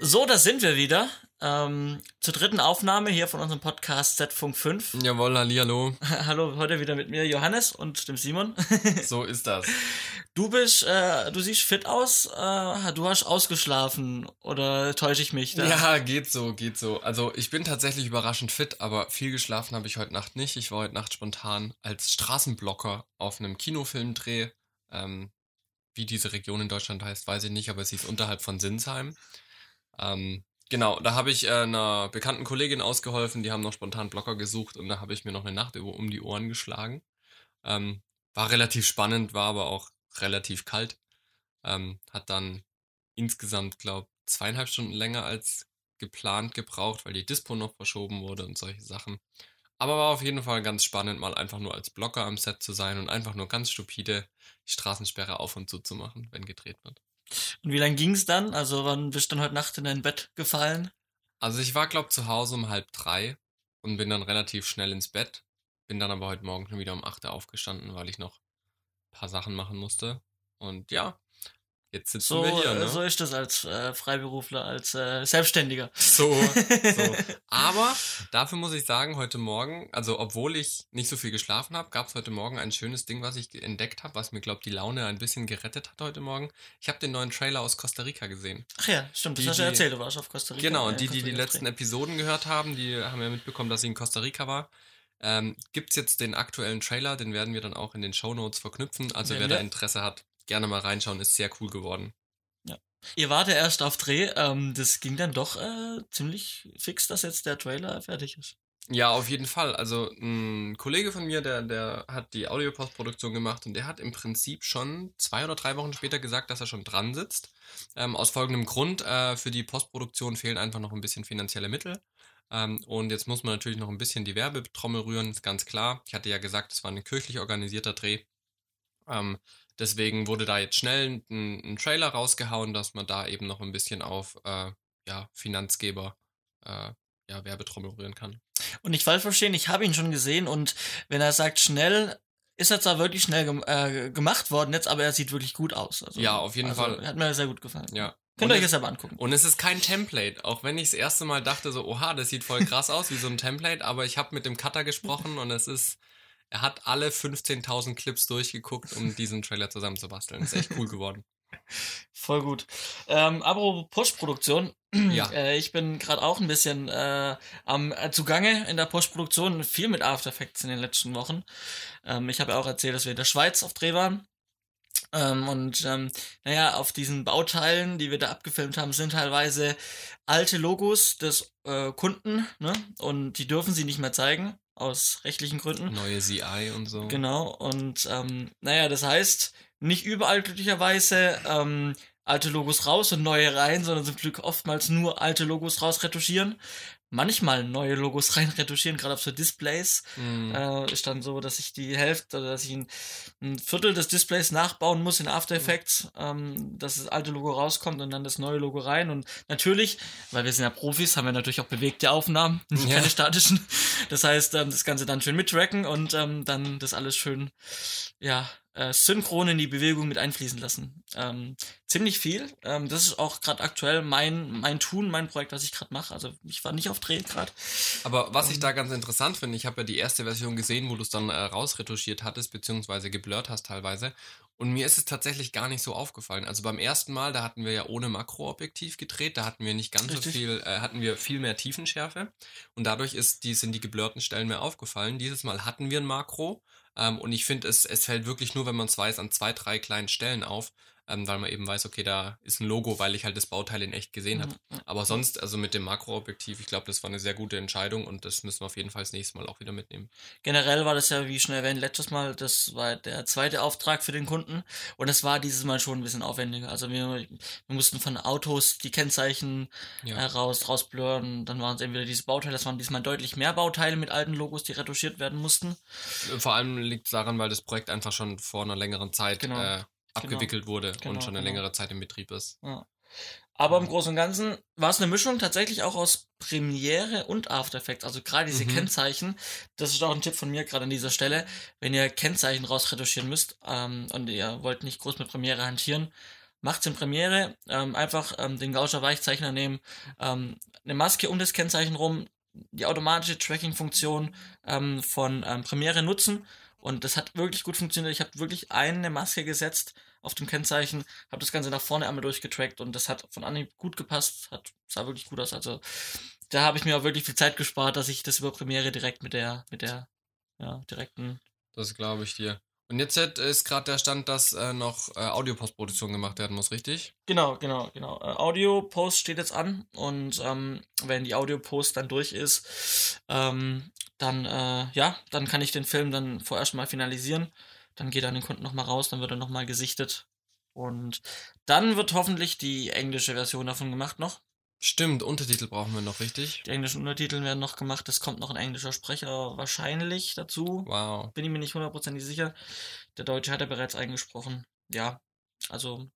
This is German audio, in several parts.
So, da sind wir wieder. Ähm, zur dritten Aufnahme hier von unserem Podcast Z-Funk 5. Jawohl, hallihallo. Hallo, heute wieder mit mir Johannes und dem Simon. So ist das. Du bist, äh, du siehst fit aus. Äh, du hast ausgeschlafen oder täusche ich mich? Da? Ja, geht so, geht so. Also ich bin tatsächlich überraschend fit, aber viel geschlafen habe ich heute Nacht nicht. Ich war heute Nacht spontan als Straßenblocker auf einem Kinofilmdreh. Ähm, wie diese Region in Deutschland heißt, weiß ich nicht, aber sie ist unterhalb von Sinsheim. Ähm, genau, da habe ich äh, einer bekannten Kollegin ausgeholfen, die haben noch spontan Blocker gesucht und da habe ich mir noch eine Nacht über, um die Ohren geschlagen. Ähm, war relativ spannend, war aber auch relativ kalt. Ähm, hat dann insgesamt, glaube zweieinhalb Stunden länger als geplant gebraucht, weil die Dispo noch verschoben wurde und solche Sachen. Aber war auf jeden Fall ganz spannend, mal einfach nur als Blocker am Set zu sein und einfach nur ganz stupide die Straßensperre auf und zu zu machen, wenn gedreht wird. Und wie lang ging's dann? Also wann bist du dann heute Nacht in dein Bett gefallen? Also ich war, glaube zu Hause um halb drei und bin dann relativ schnell ins Bett. Bin dann aber heute Morgen schon wieder um acht aufgestanden, weil ich noch ein paar Sachen machen musste. Und ja, jetzt sitzen So, wir hier. Ne? so ist das als äh, Freiberufler, als äh, Selbstständiger. So, so. Aber dafür muss ich sagen, heute Morgen, also obwohl ich nicht so viel geschlafen habe, gab es heute Morgen ein schönes Ding, was ich entdeckt habe, was mir, glaube die Laune ein bisschen gerettet hat heute Morgen. Ich habe den neuen Trailer aus Costa Rica gesehen. Ach ja, stimmt, das Die- hast du ja erzählt, du warst auf Costa Rica. Genau, äh, und die, die die letzten. Episoden gehört haben, die haben ja mitbekommen, dass ich in Costa Rica war. Ähm, gibt's jetzt den aktuellen Trailer, den werden wir dann auch in den Shownotes verknüpfen. Also Werden wer wir. da Interesse hat, gerne mal reinschauen, ist sehr cool geworden. Ihr wart ja erst auf Dreh, ähm, das ging dann doch äh, ziemlich fix, dass jetzt der Trailer fertig ist. Ja, auf jeden Fall. Also ein Kollege von mir, der, der hat die Audiopostproduktion gemacht und der hat im Prinzip schon zwei oder drei Wochen später gesagt, dass er schon dran sitzt. Ähm, aus folgendem Grund, äh, für die Postproduktion fehlen einfach noch ein bisschen finanzielle Mittel. Ähm, und jetzt muss man natürlich noch ein bisschen die Werbetrommel rühren, ist ganz klar. Ich hatte ja gesagt, es war ein kirchlich organisierter Dreh. Ähm, deswegen wurde da jetzt schnell ein, ein Trailer rausgehauen, dass man da eben noch ein bisschen auf äh, ja, Finanzgeber äh, ja, Werbetrommel rühren kann. Und nicht falsch verstehen, ich habe ihn schon gesehen und wenn er sagt schnell, ist er zwar wirklich schnell gem äh, gemacht worden jetzt, aber er sieht wirklich gut aus. Also, Ja, auf jeden also, Fall. Hat mir sehr gut gefallen. Ja. Könnt ihr euch es- das aber angucken. Und es ist kein Template, auch wenn ich das erste Mal dachte so, oha, das sieht voll krass aus wie so ein Template, aber ich habe mit dem Cutter gesprochen und es ist, er hat alle 15.000 Clips durchgeguckt, um diesen Trailer zusammenzubasteln. Ist echt cool geworden. Voll gut. Ähm, apropos Postproduktion. Ja. Äh, ich bin gerade auch ein bisschen äh, am äh, zugange in der Postproduktion, viel mit After Effects in den letzten Wochen. Ähm, ich habe ja auch erzählt, dass wir in der Schweiz auf Dreh waren. Ähm, und ähm, naja, auf diesen Bauteilen, die wir da abgefilmt haben, sind teilweise alte Logos des äh, Kunden, ne? Und die dürfen sie nicht mehr zeigen, aus rechtlichen Gründen. Neue CI und so. Genau, und ähm, naja, das heißt, nicht überall glücklicherweise ähm, alte Logos raus und neue rein, sondern zum Glück oftmals nur alte Logos raus retuschieren. Manchmal neue Logos rein retuschieren, gerade auf so Displays. Mhm. Äh, ist dann so, dass ich die Hälfte oder dass ich ein, ein Viertel des Displays nachbauen muss in After Effects, ähm, dass das alte Logo rauskommt und dann das neue Logo rein. Und natürlich, weil wir sind ja Profis, haben wir natürlich auch bewegte Aufnahmen, nicht Ja. keine statischen. Das heißt, ähm, das Ganze dann schön mittracken und ähm, dann das alles schön, ja, äh, synchron in die Bewegung mit einfließen lassen. Ähm, ziemlich viel. Ähm, das ist auch gerade aktuell mein, mein Tun, mein Projekt, was ich gerade mache. Also ich war nicht auf Dreh gerade. Aber was ich da ganz interessant finde, ich habe ja die erste Version gesehen, wo du es dann äh, rausretuschiert hattest, beziehungsweise geblurrt hast teilweise. Und mir ist es tatsächlich gar nicht so aufgefallen. Also beim ersten Mal, da hatten wir ja ohne Makroobjektiv gedreht, da hatten wir nicht ganz Richtig. so viel, äh, hatten wir viel mehr Tiefenschärfe. Und dadurch ist, die, sind die geblurrten Stellen mehr aufgefallen. Dieses Mal hatten wir ein Makro. Ähm, und ich finde, es, es fällt wirklich nur, wenn man es weiß, an zwei, drei kleinen Stellen auf, ähm, weil man eben weiß, okay, da ist ein Logo, weil ich halt das Bauteil in echt gesehen habe. Mhm. Aber sonst, also mit dem Makroobjektiv, ich glaube, das war eine sehr gute Entscheidung und das müssen wir auf jeden Fall das nächste Mal auch wieder mitnehmen. Generell war das ja, wie schon erwähnt, letztes Mal, das war der zweite Auftrag für den Kunden und es war dieses Mal schon ein bisschen aufwendiger. Also wir, wir mussten von Autos die Kennzeichen Ja. äh, raus, rausblurren, dann waren es entweder diese Bauteile, das waren diesmal deutlich mehr Bauteile mit alten Logos, die retuschiert werden mussten. Vor allem liegt es daran, weil das Projekt einfach schon vor einer längeren Zeit Genau. äh, abgewickelt wurde Genau, und schon eine genau. längere Zeit im Betrieb ist. Ja. Aber im Großen und Ganzen war es eine Mischung tatsächlich auch aus Premiere und After Effects. Also gerade diese Mhm. Kennzeichen, das ist auch ein Tipp von mir gerade an dieser Stelle. Wenn ihr Kennzeichen rausretuschieren müsst ähm, und ihr wollt nicht groß mit Premiere hantieren, macht's in Premiere, ähm, einfach ähm, den Gauscher Weichzeichner nehmen, ähm, eine Maske um das Kennzeichen rum, die automatische Tracking-Funktion ähm, von ähm, Premiere nutzen und das hat wirklich gut funktioniert. Ich habe wirklich eine Maske gesetzt auf dem Kennzeichen, habe das Ganze nach vorne einmal durchgetrackt und das hat von Anhieb gut gepasst, hat, sah wirklich gut aus. Also da habe ich mir auch wirklich viel Zeit gespart, dass ich das über Premiere direkt mit der, mit der, ja, direkten. Das glaube ich dir. Und jetzt ist gerade der Stand, dass äh, noch äh, Audio-Postproduktion gemacht werden muss, richtig? Genau, genau, genau. Äh, Audio-Post steht jetzt an und ähm, wenn die Audio-Post dann durch ist, ähm, dann, äh, ja, dann kann ich den Film dann vorerst mal finalisieren. Dann geht er an den Kunden nochmal raus, dann wird er nochmal gesichtet. Und dann wird hoffentlich die englische Version davon gemacht noch. Stimmt, Untertitel brauchen wir noch, richtig? Die englischen Untertitel werden noch gemacht. Es kommt noch ein englischer Sprecher wahrscheinlich dazu. Wow. Bin ich mir nicht hundertprozentig sicher. Der Deutsche hat er bereits eingesprochen. Ja, also.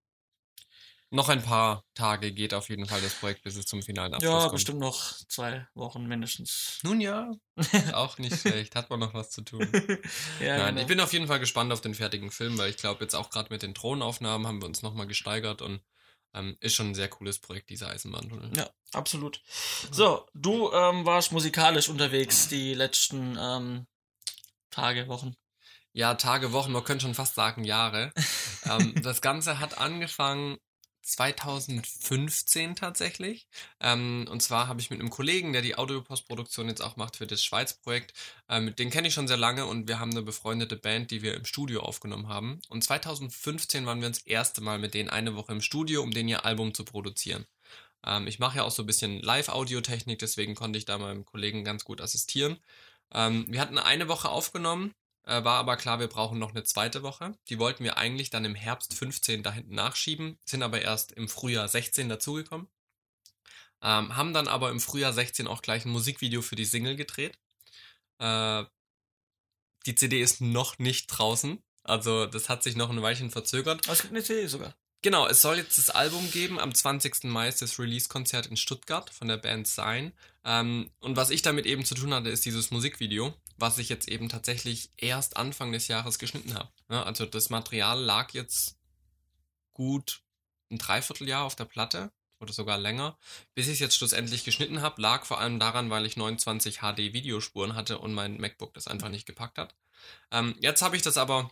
Noch ein paar Tage geht auf jeden Fall das Projekt, bis es zum finalen Abschluss ja, kommt. Ja, bestimmt noch zwei Wochen mindestens. Nun ja, auch nicht schlecht. Hat man noch was zu tun. ja, Nein, genau. ich bin auf jeden Fall gespannt auf den fertigen Film, weil ich glaube, jetzt auch gerade mit den Drohnenaufnahmen haben wir uns nochmal gesteigert und ähm, ist schon ein sehr cooles Projekt, dieser Eisenbahntunnel. Ja, absolut. So, du ähm, warst musikalisch unterwegs die letzten ähm, Tage, Wochen. Ja, Tage, Wochen, man könnte schon fast sagen Jahre. ähm, das Ganze hat angefangen 2015 tatsächlich. Ähm, und zwar habe ich mit einem Kollegen, der die Audiopostproduktion jetzt auch macht für das Schweiz-Projekt, ähm, den kenne ich schon sehr lange und wir haben eine befreundete Band, die wir im Studio aufgenommen haben. Und 2015 waren wir das erste Mal mit denen eine Woche im Studio, um denen ihr Album zu produzieren. Ähm, ich mache ja auch so ein bisschen Live-Audiotechnik, deswegen konnte ich da meinem Kollegen ganz gut assistieren. Ähm, wir hatten eine Woche aufgenommen äh, war aber klar, wir brauchen noch eine zweite Woche. Die wollten wir eigentlich dann im Herbst 15 da hinten nachschieben, sind aber erst im Frühjahr 16 dazugekommen. Ähm, haben dann aber im Frühjahr 16 auch gleich ein Musikvideo für die Single gedreht. Äh, die CD ist noch nicht draußen. Also das hat sich noch ein Weilchen verzögert. Aber es gibt eine CD sogar. Genau, es soll jetzt das Album geben. Am 20. Mai ist das Release-Konzert in Stuttgart von der Band Sign. Ähm, und was ich damit eben zu tun hatte, ist dieses Musikvideo, was ich jetzt eben tatsächlich erst Anfang des Jahres geschnitten habe. Ja, also das Material lag jetzt gut ein Dreivierteljahr auf der Platte oder sogar länger. Bis ich es jetzt schlussendlich geschnitten habe, lag vor allem daran, weil ich 29 HD Videospuren hatte und mein MacBook das einfach nicht gepackt hat. Ähm, jetzt habe ich das aber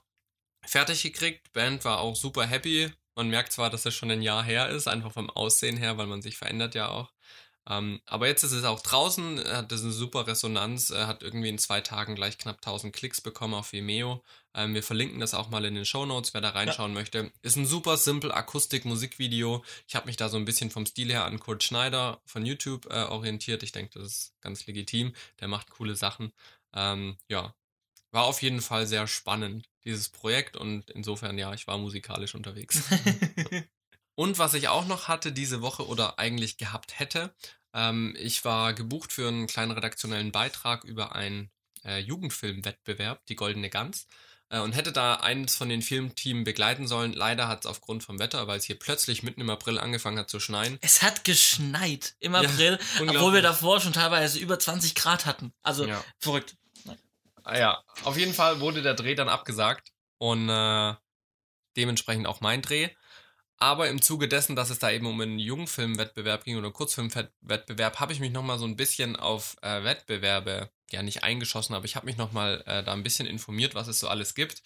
fertig gekriegt. Band war auch super happy. Man merkt zwar, dass es schon ein Jahr her ist, einfach vom Aussehen her, weil man sich verändert ja auch. Ähm, aber jetzt ist es auch draußen, hat das eine super Resonanz, er hat irgendwie in zwei Tagen gleich knapp 1000 Klicks bekommen auf Vimeo. Ähm, wir verlinken das auch mal in den Show Notes, wer da reinschauen ja. möchte. Ist ein super simpel Akustik-Musikvideo. Ich habe mich da so ein bisschen vom Stil her an Kurt Schneider von YouTube äh, orientiert. Ich denke, das ist ganz legitim. Der macht coole Sachen. Ähm, ja, war auf jeden Fall sehr spannend, dieses Projekt. Und insofern, ja, ich war musikalisch unterwegs. und was ich auch noch hatte diese Woche oder eigentlich gehabt hätte, ähm, ich war gebucht für einen kleinen redaktionellen Beitrag über einen äh, Jugendfilmwettbewerb, die Goldene Gans äh, und hätte da eines von den Filmteams begleiten sollen. Leider hat es aufgrund vom Wetter, weil es hier plötzlich mitten im April angefangen hat zu schneien. Es hat geschneit im April, ja, obwohl wir davor schon teilweise über 20 Grad hatten. Also ja. verrückt. Ah ja, auf jeden Fall wurde der Dreh dann abgesagt und äh, dementsprechend auch mein Dreh. Aber im Zuge dessen, dass es da eben um einen Jungfilmwettbewerb ging oder Kurzfilmwettbewerb, habe ich mich nochmal so ein bisschen auf äh, Wettbewerbe, ja nicht eingeschossen, aber ich habe mich nochmal äh, da ein bisschen informiert, was es so alles gibt,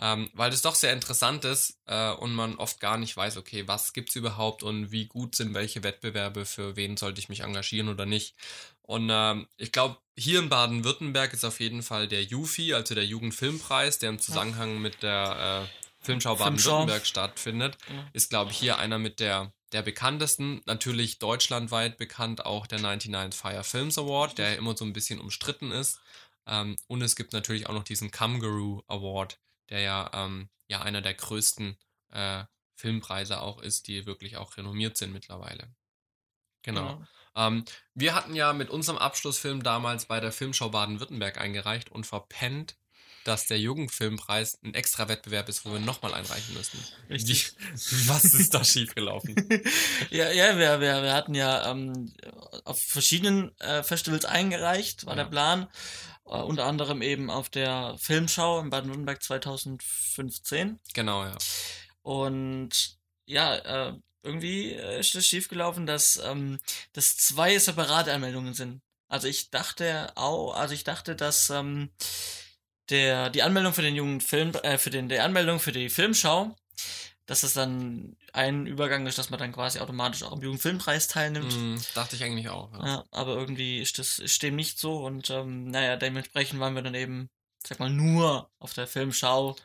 ähm, weil das doch sehr interessant ist äh, und man oft gar nicht weiß, okay, was gibt es überhaupt und wie gut sind welche Wettbewerbe, für wen sollte ich mich engagieren oder nicht. Und ähm, ich glaube, hier in Baden-Württemberg ist auf jeden Fall der JUFI, also der Jugendfilmpreis, der im Zusammenhang mit der äh, Filmschau Baden-Württemberg stattfindet, ja. ist, glaube ich, hier einer mit der, der bekanntesten. Natürlich deutschlandweit bekannt auch der 99 Fire Films Award, der immer so ein bisschen umstritten ist. Ähm, und es gibt natürlich auch noch diesen Kangaroo Award, der ja, ähm, ja einer der größten äh, Filmpreise auch ist, die wirklich auch renommiert sind mittlerweile. Genau. Ja. Ähm, wir hatten ja mit unserem Abschlussfilm damals bei der Filmschau Baden-Württemberg eingereicht und verpennt, dass der Jugendfilmpreis ein extra Wettbewerb ist, wo wir nochmal einreichen müssen. Richtig. Wie, was ist da schiefgelaufen? ja, ja, wir, wir, wir hatten ja ähm, auf verschiedenen äh, Festivals eingereicht, war ja. der Plan. Uh, unter anderem eben auf der Filmschau in Baden-Württemberg 2015. Genau, ja. Und ja, äh, irgendwie äh, ist das schiefgelaufen, dass ähm, das zwei separate Anmeldungen sind. Also ich dachte auch, also ich dachte, dass ähm, der die Anmeldung für den jungen Film, äh, für den der Anmeldung für die Filmschau, dass das dann ein Übergang ist, dass man dann quasi automatisch auch am Jugendfilmpreis teilnimmt. Mm, dachte ich eigentlich auch. Ja. Ja, aber irgendwie ist das ist dem nicht so und ähm, naja, dementsprechend waren wir dann eben, sag mal, nur auf der Filmschau.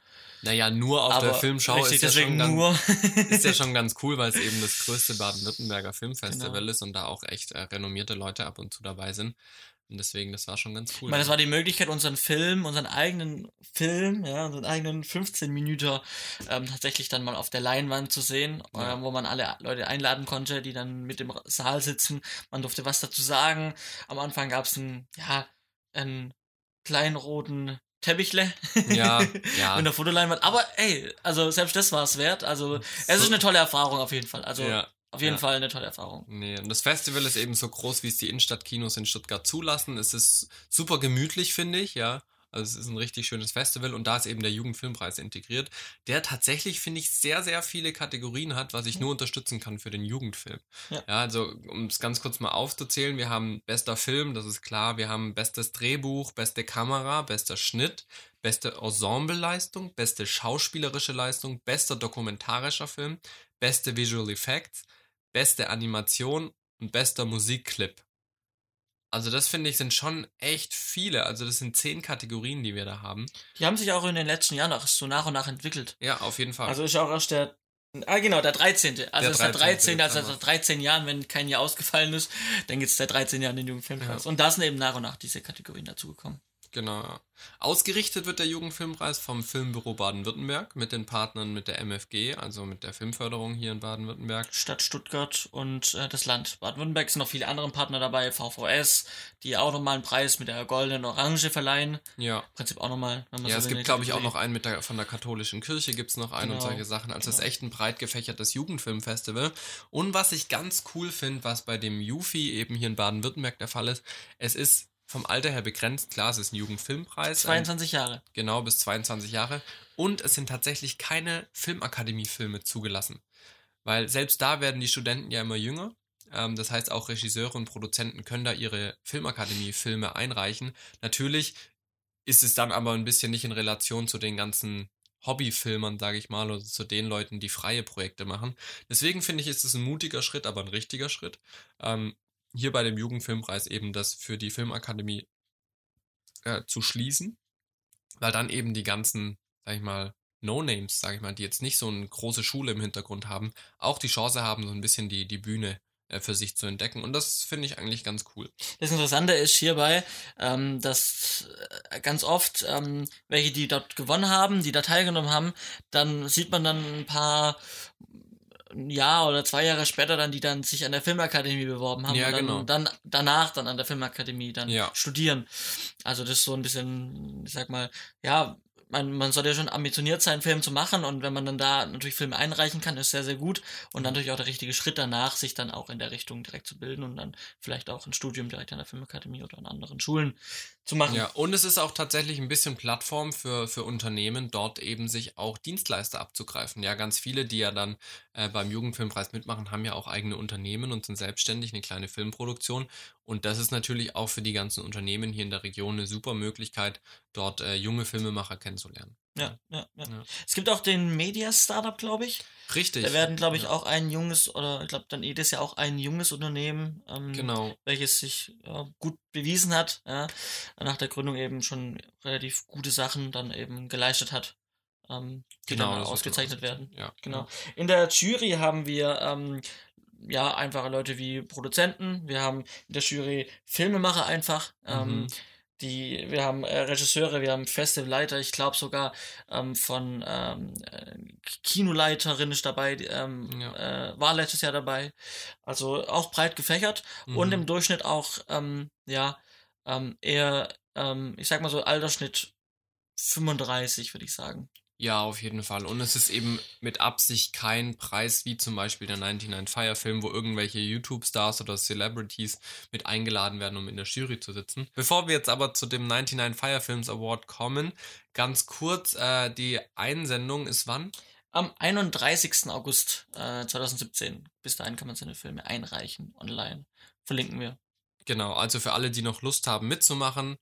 Naja, nur auf aber der Filmschau richtig, ist ja, schon ganz, nur. ist ja schon ganz cool, weil es eben das größte Baden-Württemberger Filmfestival Genau. ist und da auch echt äh, renommierte Leute ab und zu dabei sind. Und deswegen, das war schon ganz Ich cool. meine, das war die Möglichkeit, unseren Film, unseren eigenen Film, ja, unseren eigenen 15 Minuten ähm, tatsächlich dann mal auf der Leinwand zu sehen, Ja. äh, wo man alle Leute einladen konnte, die dann mit im Saal sitzen. Man durfte was dazu sagen. Am Anfang gab es einen, ja, einen kleinen roten Teppichle ja, mit ja. einer Fotoleinwand. Aber ey, also selbst das war es wert. Also es ist eine tolle Erfahrung auf jeden Fall. Also ja. Auf jeden ja. Fall eine tolle Erfahrung. Nee, und das Festival ist eben so groß, wie es die Innenstadtkinos in Stuttgart zulassen. Es ist super gemütlich, finde ich, ja. Also es ist ein richtig schönes Festival und da ist eben der Jugendfilmpreis integriert, der tatsächlich, finde ich, sehr, sehr viele Kategorien hat, was ich nur unterstützen kann für den Jugendfilm. Ja. ja also um es ganz kurz mal aufzuzählen, wir haben bester Film, das ist klar, wir haben bestes Drehbuch, beste Kamera, bester Schnitt, beste Ensembleleistung, beste schauspielerische Leistung, bester dokumentarischer Film, beste Visual Effects, beste Animation und bester Musikclip. Also das finde ich sind schon echt viele. Also das sind zehn Kategorien, die wir da haben. Die haben sich auch in den letzten Jahren auch so nach und nach entwickelt. Ja, auf jeden Fall. Also ist auch erst der. Ah, genau, der 13. Also Der ist der 13. 13., Also seit 13 Jahren, wenn kein Jahr ausgefallen ist, dann gibt es der 13 Jahre in den Jugendfilmpreis. Ja. Und da sind eben nach und nach diese Kategorien dazugekommen. Genau. Ausgerichtet wird der Jugendfilmpreis vom Filmbüro Baden-Württemberg mit den Partnern mit der MFG, also mit der Filmförderung hier in Baden-Württemberg. Stadt Stuttgart und äh, das Land Baden-Württemberg sind noch viele andere Partner dabei, VVS, die auch nochmal einen Preis mit der goldenen Orange verleihen. Ja. Im Prinzip auch nochmal. Ja, es gibt, glaube ich, auch noch einen mit der, von der katholischen Kirche, gibt es noch einen und Genau. solche Sachen. Also es ist Genau. echt ein breit gefächertes Jugendfilmfestival. Und was ich ganz cool finde, was bei dem Jufi eben hier in Baden-Württemberg der Fall ist, es ist vom Alter her begrenzt. Klar, es ist ein Jugendfilmpreis. ähm, 22 Jahre. Genau, bis 22 Jahre. Und es sind tatsächlich keine Filmakademie-Filme zugelassen. Weil selbst da werden die Studenten ja immer jünger. Ähm, das heißt, auch Regisseure und Produzenten können da ihre Filmakademie-Filme einreichen. Natürlich ist es dann aber ein bisschen nicht in Relation zu den ganzen Hobbyfilmern, sage ich mal, oder zu den Leuten, die freie Projekte machen. Deswegen finde ich, ist es ein mutiger Schritt, aber ein richtiger Schritt. Ähm, hier bei dem Jugendfilmpreis eben das für die Filmakademie äh, zu schließen, weil dann eben die ganzen, sag ich mal, No-Names, sag ich mal, die jetzt nicht so eine große Schule im Hintergrund haben, auch die Chance haben, so ein bisschen die, die Bühne äh, für sich zu entdecken. Und das finde ich eigentlich ganz cool. Das Interessante ist hierbei, ähm, dass äh, ganz oft ähm, welche, die dort gewonnen haben, die da teilgenommen haben, dann sieht man dann ein paar ein Jahr oder zwei Jahre später dann, die dann sich an der Filmakademie beworben haben Ja, und dann, genau. dann danach dann an der Filmakademie dann Ja. studieren. Also das ist so ein bisschen, ich sag mal, ja, man, man soll ja schon ambitioniert sein, Film zu machen und wenn man dann da natürlich Filme einreichen kann, ist sehr, sehr gut und dann natürlich auch der richtige Schritt danach, sich dann auch in der Richtung direkt zu bilden und dann vielleicht auch ein Studium direkt an der Filmakademie oder an anderen Schulen zu machen. Ja, und es ist auch tatsächlich ein bisschen Plattform für, für Unternehmen, dort eben sich auch Dienstleister abzugreifen. Ja, ganz viele, die ja dann äh, beim Jugendfilmpreis mitmachen, haben ja auch eigene Unternehmen und sind selbstständig, eine kleine Filmproduktion. Und das ist natürlich auch für die ganzen Unternehmen hier in der Region eine super Möglichkeit, dort äh, junge Filmemacher kennenzulernen. Ja, ja, ja. Ja. Es gibt auch den Media Startup, glaube ich. Richtig. Da werden, glaube ich, Ja. auch ein junges, oder ich glaube dann jedes Jahr auch ein junges Unternehmen, ähm, Genau. welches sich ja, gut bewiesen hat, ja, nach der Gründung eben schon relativ gute Sachen dann eben geleistet hat, ähm, die Genau, dann wird ausgezeichnet werden. Ja, Genau. In der Jury haben wir ähm, ja einfache Leute wie Produzenten, wir haben in der Jury Filmemacher einfach, ähm, Mhm. Die, wir haben äh, Regisseure, wir haben Festivalleiter, ich glaube sogar ähm, von ähm, äh, Kinoleiterin ist dabei, ähm, Ja. äh, war letztes Jahr dabei. Also auch breit gefächert und Mhm. im Durchschnitt auch, ähm, ja, ähm, eher, ähm, ich sag mal so, Altersschnitt 35, würde ich sagen. Ja, auf jeden Fall. Und es ist eben mit Absicht kein Preis wie zum Beispiel der 99 Fire Film, wo irgendwelche YouTube-Stars oder Celebrities mit eingeladen werden, um in der Jury zu sitzen. Bevor wir jetzt aber zu dem 99 Fire Films Award kommen, ganz kurz, äh, die Einsendung ist wann? Am 31. August äh, 2017. Bis dahin kann man seine Filme einreichen online. Verlinken wir. Genau, also für alle, die noch Lust haben mitzumachen,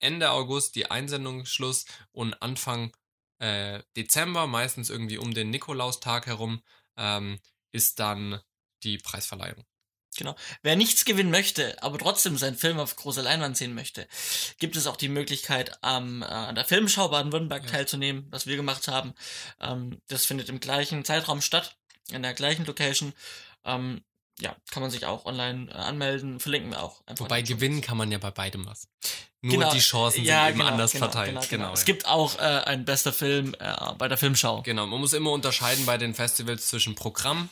Ende August die Einsendungsschluss und Anfang äh, Dezember, meistens irgendwie um den Nikolaustag herum, ähm, ist dann die Preisverleihung. Genau. Wer nichts gewinnen möchte, aber trotzdem seinen Film auf großer Leinwand sehen möchte, gibt es auch die Möglichkeit, am, äh, an der Filmschau Baden-Württemberg ja. teilzunehmen, was wir gemacht haben. Ähm, das findet im gleichen Zeitraum statt, in der gleichen Location. Ähm, ja, kann man sich auch online äh, anmelden, verlinken wir auch. Wobei gewinnen kann man ja bei beidem was. Nur genau. die Chancen ja, sind eben genau, anders genau, verteilt. Genau, genau. genau es gibt auch äh, ein bester Film äh, bei der Filmschau. Genau, man muss immer unterscheiden bei den Festivals zwischen Programm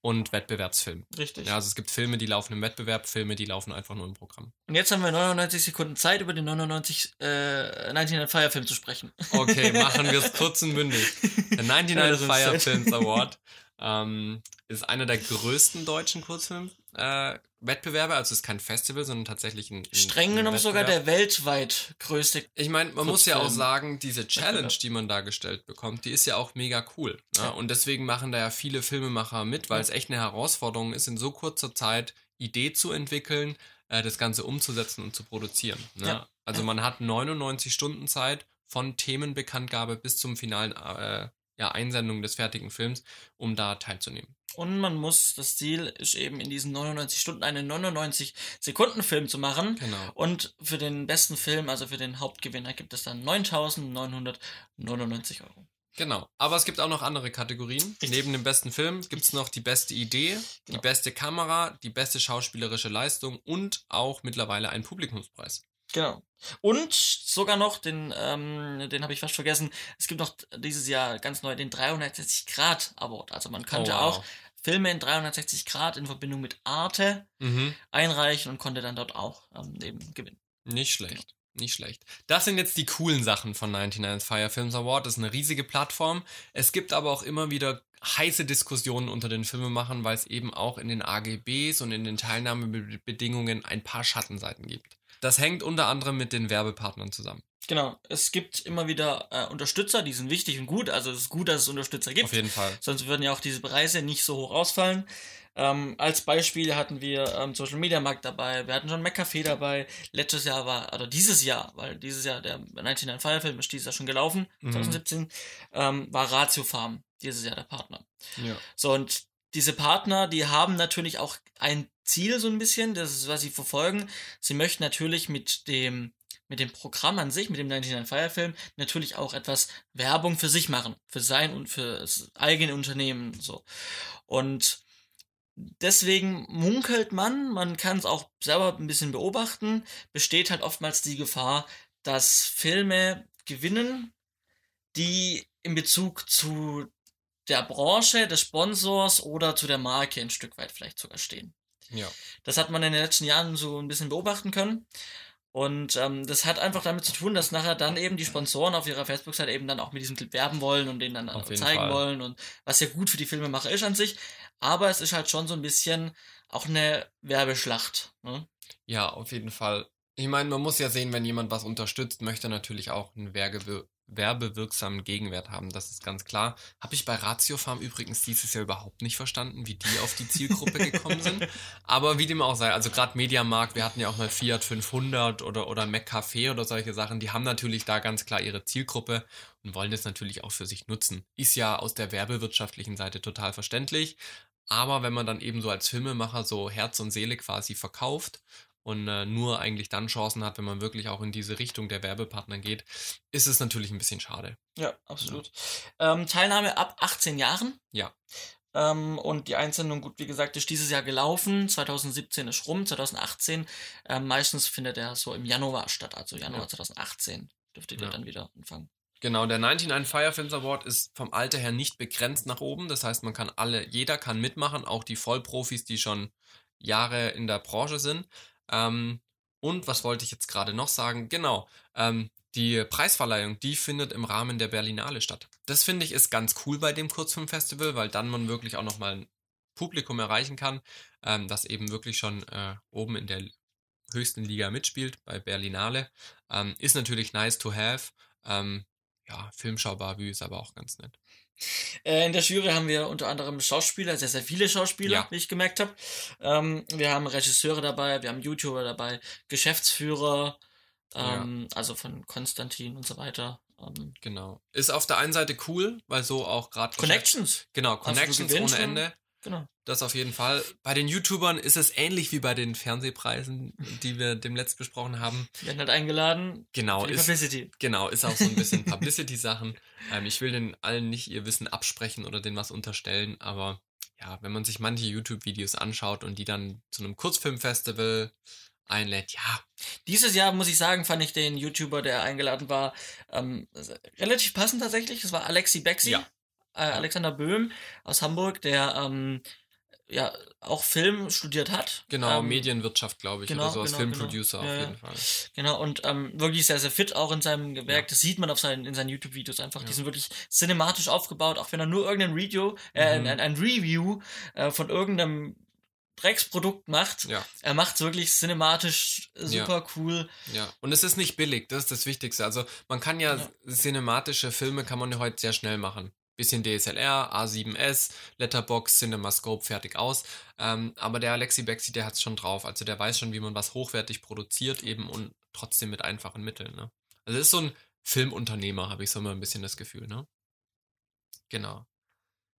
und Wettbewerbsfilm. Richtig. Ja, also es gibt Filme, die laufen im Wettbewerb, Filme, die laufen einfach nur im Programm. Und jetzt haben wir 99 Sekunden Zeit, über den 99 äh, 99 Fire Film zu sprechen. Okay, machen wir es kurz und bündig. Der 99 Fire Films Award ähm, ist einer der größten deutschen Kurzfilm-Wettbewerbe. Äh, also es ist kein Festival, sondern tatsächlich ein. ein Streng genommen sogar der weltweit größte. Ich meine, man muss ja auch sagen, diese Challenge, die man da gestellt bekommt, die ist ja auch mega cool. Ne? Ja. Und deswegen machen da ja viele Filmemacher mit, weil es echt eine Herausforderung ist, in so kurzer Zeit Idee zu entwickeln, äh, das Ganze umzusetzen und zu produzieren. Ne? Ja. Also man hat 99 Stunden Zeit von Themenbekanntgabe bis zum finalen äh, ja, Einsendung des fertigen Films, um da teilzunehmen. Und man muss, das Ziel ist eben in diesen 99 Stunden einen 99 Sekunden Film zu machen. Genau. Und für den besten Film, also für den Hauptgewinner, gibt es dann 9.999 Euro. Genau. Aber es gibt auch noch andere Kategorien. Richtig. Neben dem besten Film gibt es noch die beste Idee, genau. die beste Kamera, die beste schauspielerische Leistung und auch mittlerweile einen Publikumspreis. Genau. Und sogar noch, den, ähm, den habe ich fast vergessen, es gibt noch dieses Jahr ganz neu den 360 Grad Award. Also man könnte oh, wow. auch Filme in 360 Grad in Verbindung mit Arte mhm. einreichen und konnte dann dort auch ähm, eben gewinnen. Nicht schlecht. Genau. Nicht schlecht. Das sind jetzt die coolen Sachen von 99 Fire Films Award. Das ist eine riesige Plattform. Es gibt aber auch immer wieder heiße Diskussionen unter den Filmemachern, weil es eben auch in den AGBs und in den Teilnahmebedingungen ein paar Schattenseiten gibt. Das hängt unter anderem mit den Werbepartnern zusammen. Genau, es gibt immer wieder äh, Unterstützer, die sind wichtig und gut. Also es ist gut, dass es Unterstützer gibt. Auf jeden Fall. Sonst würden ja auch diese Preise nicht so hoch ausfallen. Ähm, als Beispiel hatten wir ähm, Social Media Markt dabei, wir hatten schon McCafé dabei. Letztes Jahr war, oder dieses Jahr, weil dieses Jahr der 99 Fire Film ist dieses Jahr schon gelaufen, mhm. 2017, ähm, war Ratio Farm dieses Jahr der Partner. Ja. So, und diese Partner, die haben natürlich auch ein Ziel so ein bisschen, das ist, was sie verfolgen. Sie möchten natürlich mit dem, mit dem Programm an sich, mit dem 99 Fire Film, natürlich auch etwas Werbung für sich machen, für sein und für das eigene Unternehmen, so. Und deswegen munkelt man, man kann es auch selber ein bisschen beobachten, besteht halt oftmals die Gefahr, dass Filme gewinnen, die in Bezug zu der Branche, des Sponsors oder zu der Marke ein Stück weit vielleicht sogar stehen. Ja. Das hat man in den letzten Jahren so ein bisschen beobachten können. Und ähm, das hat einfach damit zu tun, dass nachher dann eben die Sponsoren auf ihrer Facebook-Seite eben dann auch mit diesem Clip werben wollen und den dann zeigen Fall. wollen und was ja gut für die Filmemacher ist an sich. Aber es ist halt schon so ein bisschen auch eine Werbeschlacht. Ne? Ja, auf jeden Fall. Ich meine, man muss ja sehen, wenn jemand was unterstützt, möchte natürlich auch einen Werbe werbewirksamen Gegenwert haben, das ist ganz klar. Habe ich bei Ratio Farm übrigens dieses Jahr überhaupt nicht verstanden, wie die auf die Zielgruppe gekommen sind. Aber wie dem auch sei, also gerade Mediamarkt, wir hatten ja auch mal Fiat 500 oder, oder McCafé oder solche Sachen, die haben natürlich da ganz klar ihre Zielgruppe und wollen das natürlich auch für sich nutzen. Ist ja aus der werbewirtschaftlichen Seite total verständlich. Aber wenn man dann eben so als Filmemacher so Herz und Seele quasi verkauft und äh, nur eigentlich dann Chancen hat, wenn man wirklich auch in diese Richtung der Werbepartner geht, ist es natürlich ein bisschen schade. Ja, absolut. Ja. Ähm, Teilnahme ab 18 Jahren. Ja. Ähm, und die Einsendung, gut, wie gesagt, ist dieses Jahr gelaufen. 2017 ist rum, 2018. Ähm, meistens findet er so im Januar statt, also Januar ja. 2018 dürftet ihr ja. dann wieder anfangen. Genau, der 99 Fire Films Award ist vom Alter her nicht begrenzt nach oben. Das heißt, man kann alle, jeder kann mitmachen, auch die Vollprofis, die schon Jahre in der Branche sind. Ähm, und was wollte ich jetzt gerade noch sagen? Genau, ähm, die Preisverleihung, die findet im Rahmen der Berlinale statt. Das finde ich ist ganz cool bei dem Kurzfilmfestival, weil dann man wirklich auch nochmal ein Publikum erreichen kann, ähm, das eben wirklich schon äh, oben in der höchsten Liga mitspielt, bei Berlinale. Ähm, ist natürlich nice to have. Ähm, ja, Filmschau-Barbie ist aber auch ganz nett. Äh, in der Jury haben wir unter anderem Schauspieler, sehr, sehr viele Schauspieler, Ja. wie ich gemerkt habe. Ähm, wir haben Regisseure dabei, wir haben YouTuber dabei, Geschäftsführer, ähm, also von Konstantin und so weiter. Ähm, Genau. Ist auf der einen Seite cool, weil so auch gerade Connections, Genau, Connections ohne schon. Ende. Genau. Das auf jeden Fall. Bei den YouTubern ist es ähnlich wie bei den Fernsehpreisen, die wir demnächst besprochen haben. Wir werden halt eingeladen Genau, die ist, Publicity. genau, ist auch so ein bisschen Publicity-Sachen. Ähm, ich will den allen nicht ihr Wissen absprechen oder denen was unterstellen, aber ja, wenn man sich manche YouTube-Videos anschaut und die dann zu einem Kurzfilmfestival einlädt, ja, Dieses Jahr, muss ich sagen, fand ich den YouTuber, der eingeladen war, ähm, relativ passend tatsächlich. Das war Alexi Bexi, Ja. Äh, Alexander Böhm aus Hamburg, der ähm, ja auch Film studiert hat. genau, ähm, Medienwirtschaft, glaube ich, genau, oder so als genau, Filmproducer genau. auf Ja, jeden. Fall. Genau, und ähm, wirklich sehr, sehr fit auch in seinem Gewerk. Ja. Das sieht man auf seinen, in seinen YouTube-Videos einfach. Die Ja. sind wirklich cinematisch aufgebaut, auch wenn er nur irgendein Video, äh, Mhm. ein, ein Review äh, von irgendeinem Drecksprodukt macht. Ja. Er macht es wirklich cinematisch äh, Ja. super cool. Ja, und es ist nicht billig, das ist das Wichtigste. Also man kann ja, Ja. cinematische Filme kann man ja heute sehr schnell machen. Bisschen DSLR, A7S, Letterbox, CinemaScope, fertig aus. Ähm, aber der Alexi Bexi, der hat's schon drauf. Also der weiß schon, wie man was hochwertig produziert eben und trotzdem mit einfachen Mitteln. Ne? Also es ist so ein Filmunternehmer, habe ich so immer ein bisschen das Gefühl. Ne? Genau.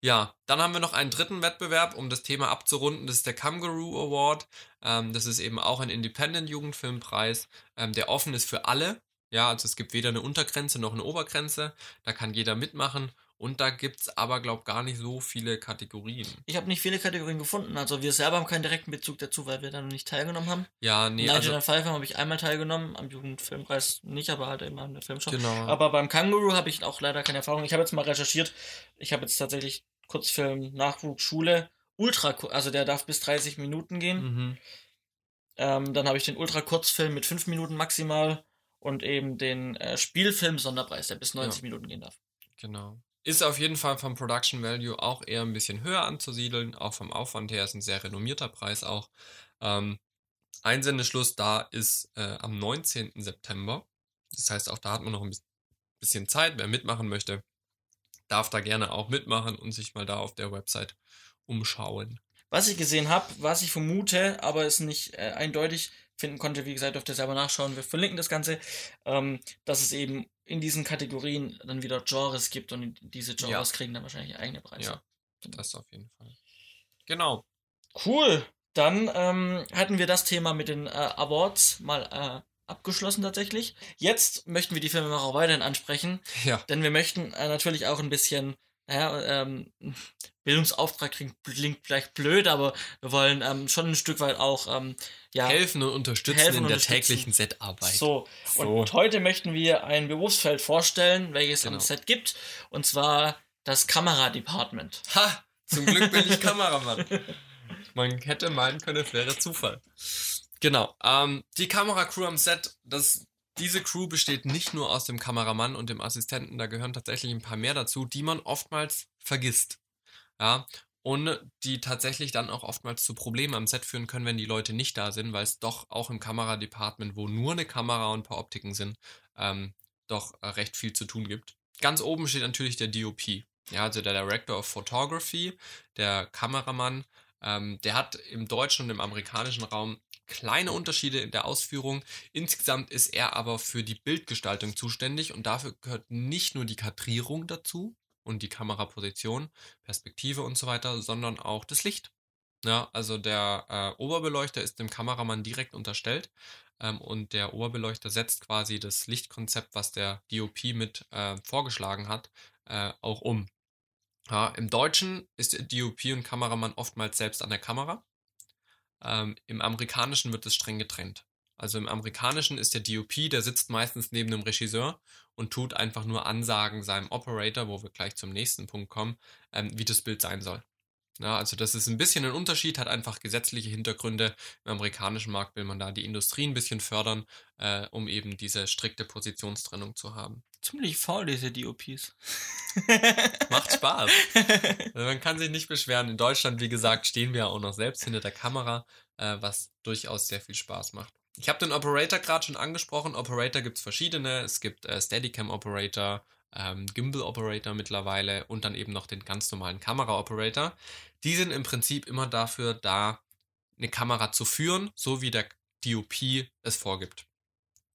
Ja, dann haben wir noch einen dritten Wettbewerb, um das Thema abzurunden. Das ist der Kangaroo Award. Ähm, das ist eben auch ein Independent-Jugendfilmpreis, ähm, der offen ist für alle. Ja, also es gibt weder eine Untergrenze noch eine Obergrenze. Da kann jeder mitmachen. Und da gibt's aber, glaub gar nicht so viele Kategorien. Ich habe nicht viele Kategorien gefunden. Also wir selber haben keinen direkten Bezug dazu, weil wir da noch nicht teilgenommen haben. Ja, nee, Night also, Five habe ich einmal teilgenommen, am Jugendfilmpreis nicht, aber halt immer an der Filmshow. genau. Aber beim Kangaroo habe ich auch leider keine Erfahrung. Ich habe jetzt mal recherchiert. Ich habe jetzt tatsächlich Kurzfilm Nachwuchsschule Ultra, also der darf bis 30 Minuten gehen. mhm. Ähm, dann habe ich den Ultra Kurzfilm mit 5 Minuten maximal und eben den äh, Spielfilm Sonderpreis, der bis 90 Minuten gehen darf. Genau. Ist auf jeden Fall vom Production Value auch eher ein bisschen höher anzusiedeln. Auch vom Aufwand her ist ein sehr renommierter Preis auch. Ähm, Einsendeschluss da ist äh, am 19. September. Das heißt, auch da hat man noch ein bis- bisschen Zeit. Wer mitmachen möchte, darf da gerne auch mitmachen und sich mal da auf der Website umschauen. Was ich gesehen habe, was ich vermute, aber es nicht äh, eindeutig finden konnte, wie gesagt, dürft ihr selber nachschauen. Wir verlinken das Ganze, ähm, dass es eben in diesen Kategorien dann wieder Genres gibt und diese Genres Ja. kriegen dann wahrscheinlich eigene Preise. Ja, das auf jeden Fall. Genau. Cool. Dann ähm, hatten wir das Thema mit den äh, Awards mal äh, abgeschlossen tatsächlich. Jetzt möchten wir die Filmemacher weiterhin ansprechen, Ja, denn wir möchten äh, natürlich auch ein bisschen, naja, ähm, Bildungsauftrag klingt, klingt vielleicht blöd, aber wir wollen ähm, schon ein Stück weit auch, ähm, ja, helfen und unterstützen Helfen in der unterstützen. täglichen Setarbeit. so. So. Und heute möchten wir ein Berufsfeld vorstellen, welches Genau. am Set gibt, und zwar das Kameradepartment. Ha! Zum Glück bin ich Kameramann. Man hätte meinen können, es wäre Zufall. Genau. Ähm, die Kameracrew am Set, das, diese Crew besteht nicht nur aus dem Kameramann und dem Assistenten, da gehören tatsächlich ein paar mehr dazu, die man oftmals vergisst. Ja. Und die tatsächlich dann auch oftmals zu Problemen am Set führen können, wenn die Leute nicht da sind, weil es doch auch im Kameradepartment, wo nur eine Kamera und ein paar Optiken sind, ähm, doch äh, recht viel zu tun gibt. Ganz oben steht natürlich der DOP. Ja, also der Director of Photography, der Kameramann, ähm, der hat im deutschen und im amerikanischen Raum kleine Unterschiede in der Ausführung. Insgesamt ist er aber für die Bildgestaltung zuständig und dafür gehört nicht nur die Kadrierung dazu und die Kameraposition, Perspektive und so weiter, sondern auch das Licht. Ja, also der äh, Oberbeleuchter ist dem Kameramann direkt unterstellt ähm, und der Oberbeleuchter setzt quasi das Lichtkonzept, was der DOP mit äh, vorgeschlagen hat, äh, auch um. Ja, Im Deutschen ist DOP und Kameramann oftmals selbst an der Kamera. Ähm, Im Amerikanischen wird es streng getrennt. Also im Amerikanischen ist der DOP, der sitzt meistens neben dem Regisseur und tut einfach nur Ansagen seinem Operator, wo wir gleich zum nächsten Punkt kommen, ähm, wie das Bild sein soll. Ja, also das ist ein bisschen ein Unterschied, hat einfach gesetzliche Hintergründe. Im amerikanischen Markt will man da die Industrie ein bisschen fördern, äh, um eben diese strikte Positionstrennung zu haben. Ziemlich faul, diese DOPs. Macht Spaß. Also man kann sich nicht beschweren. In Deutschland, wie gesagt, stehen wir auch noch selbst hinter der Kamera, äh, was durchaus sehr viel Spaß macht. Ich habe den Operator gerade schon angesprochen. Operator gibt es verschiedene. Es gibt äh, Steadicam Operator, ähm, Gimbal Operator mittlerweile und dann eben noch den ganz normalen Kamera Operator. Die sind im Prinzip immer dafür da, eine Kamera zu führen, so wie der DOP es vorgibt.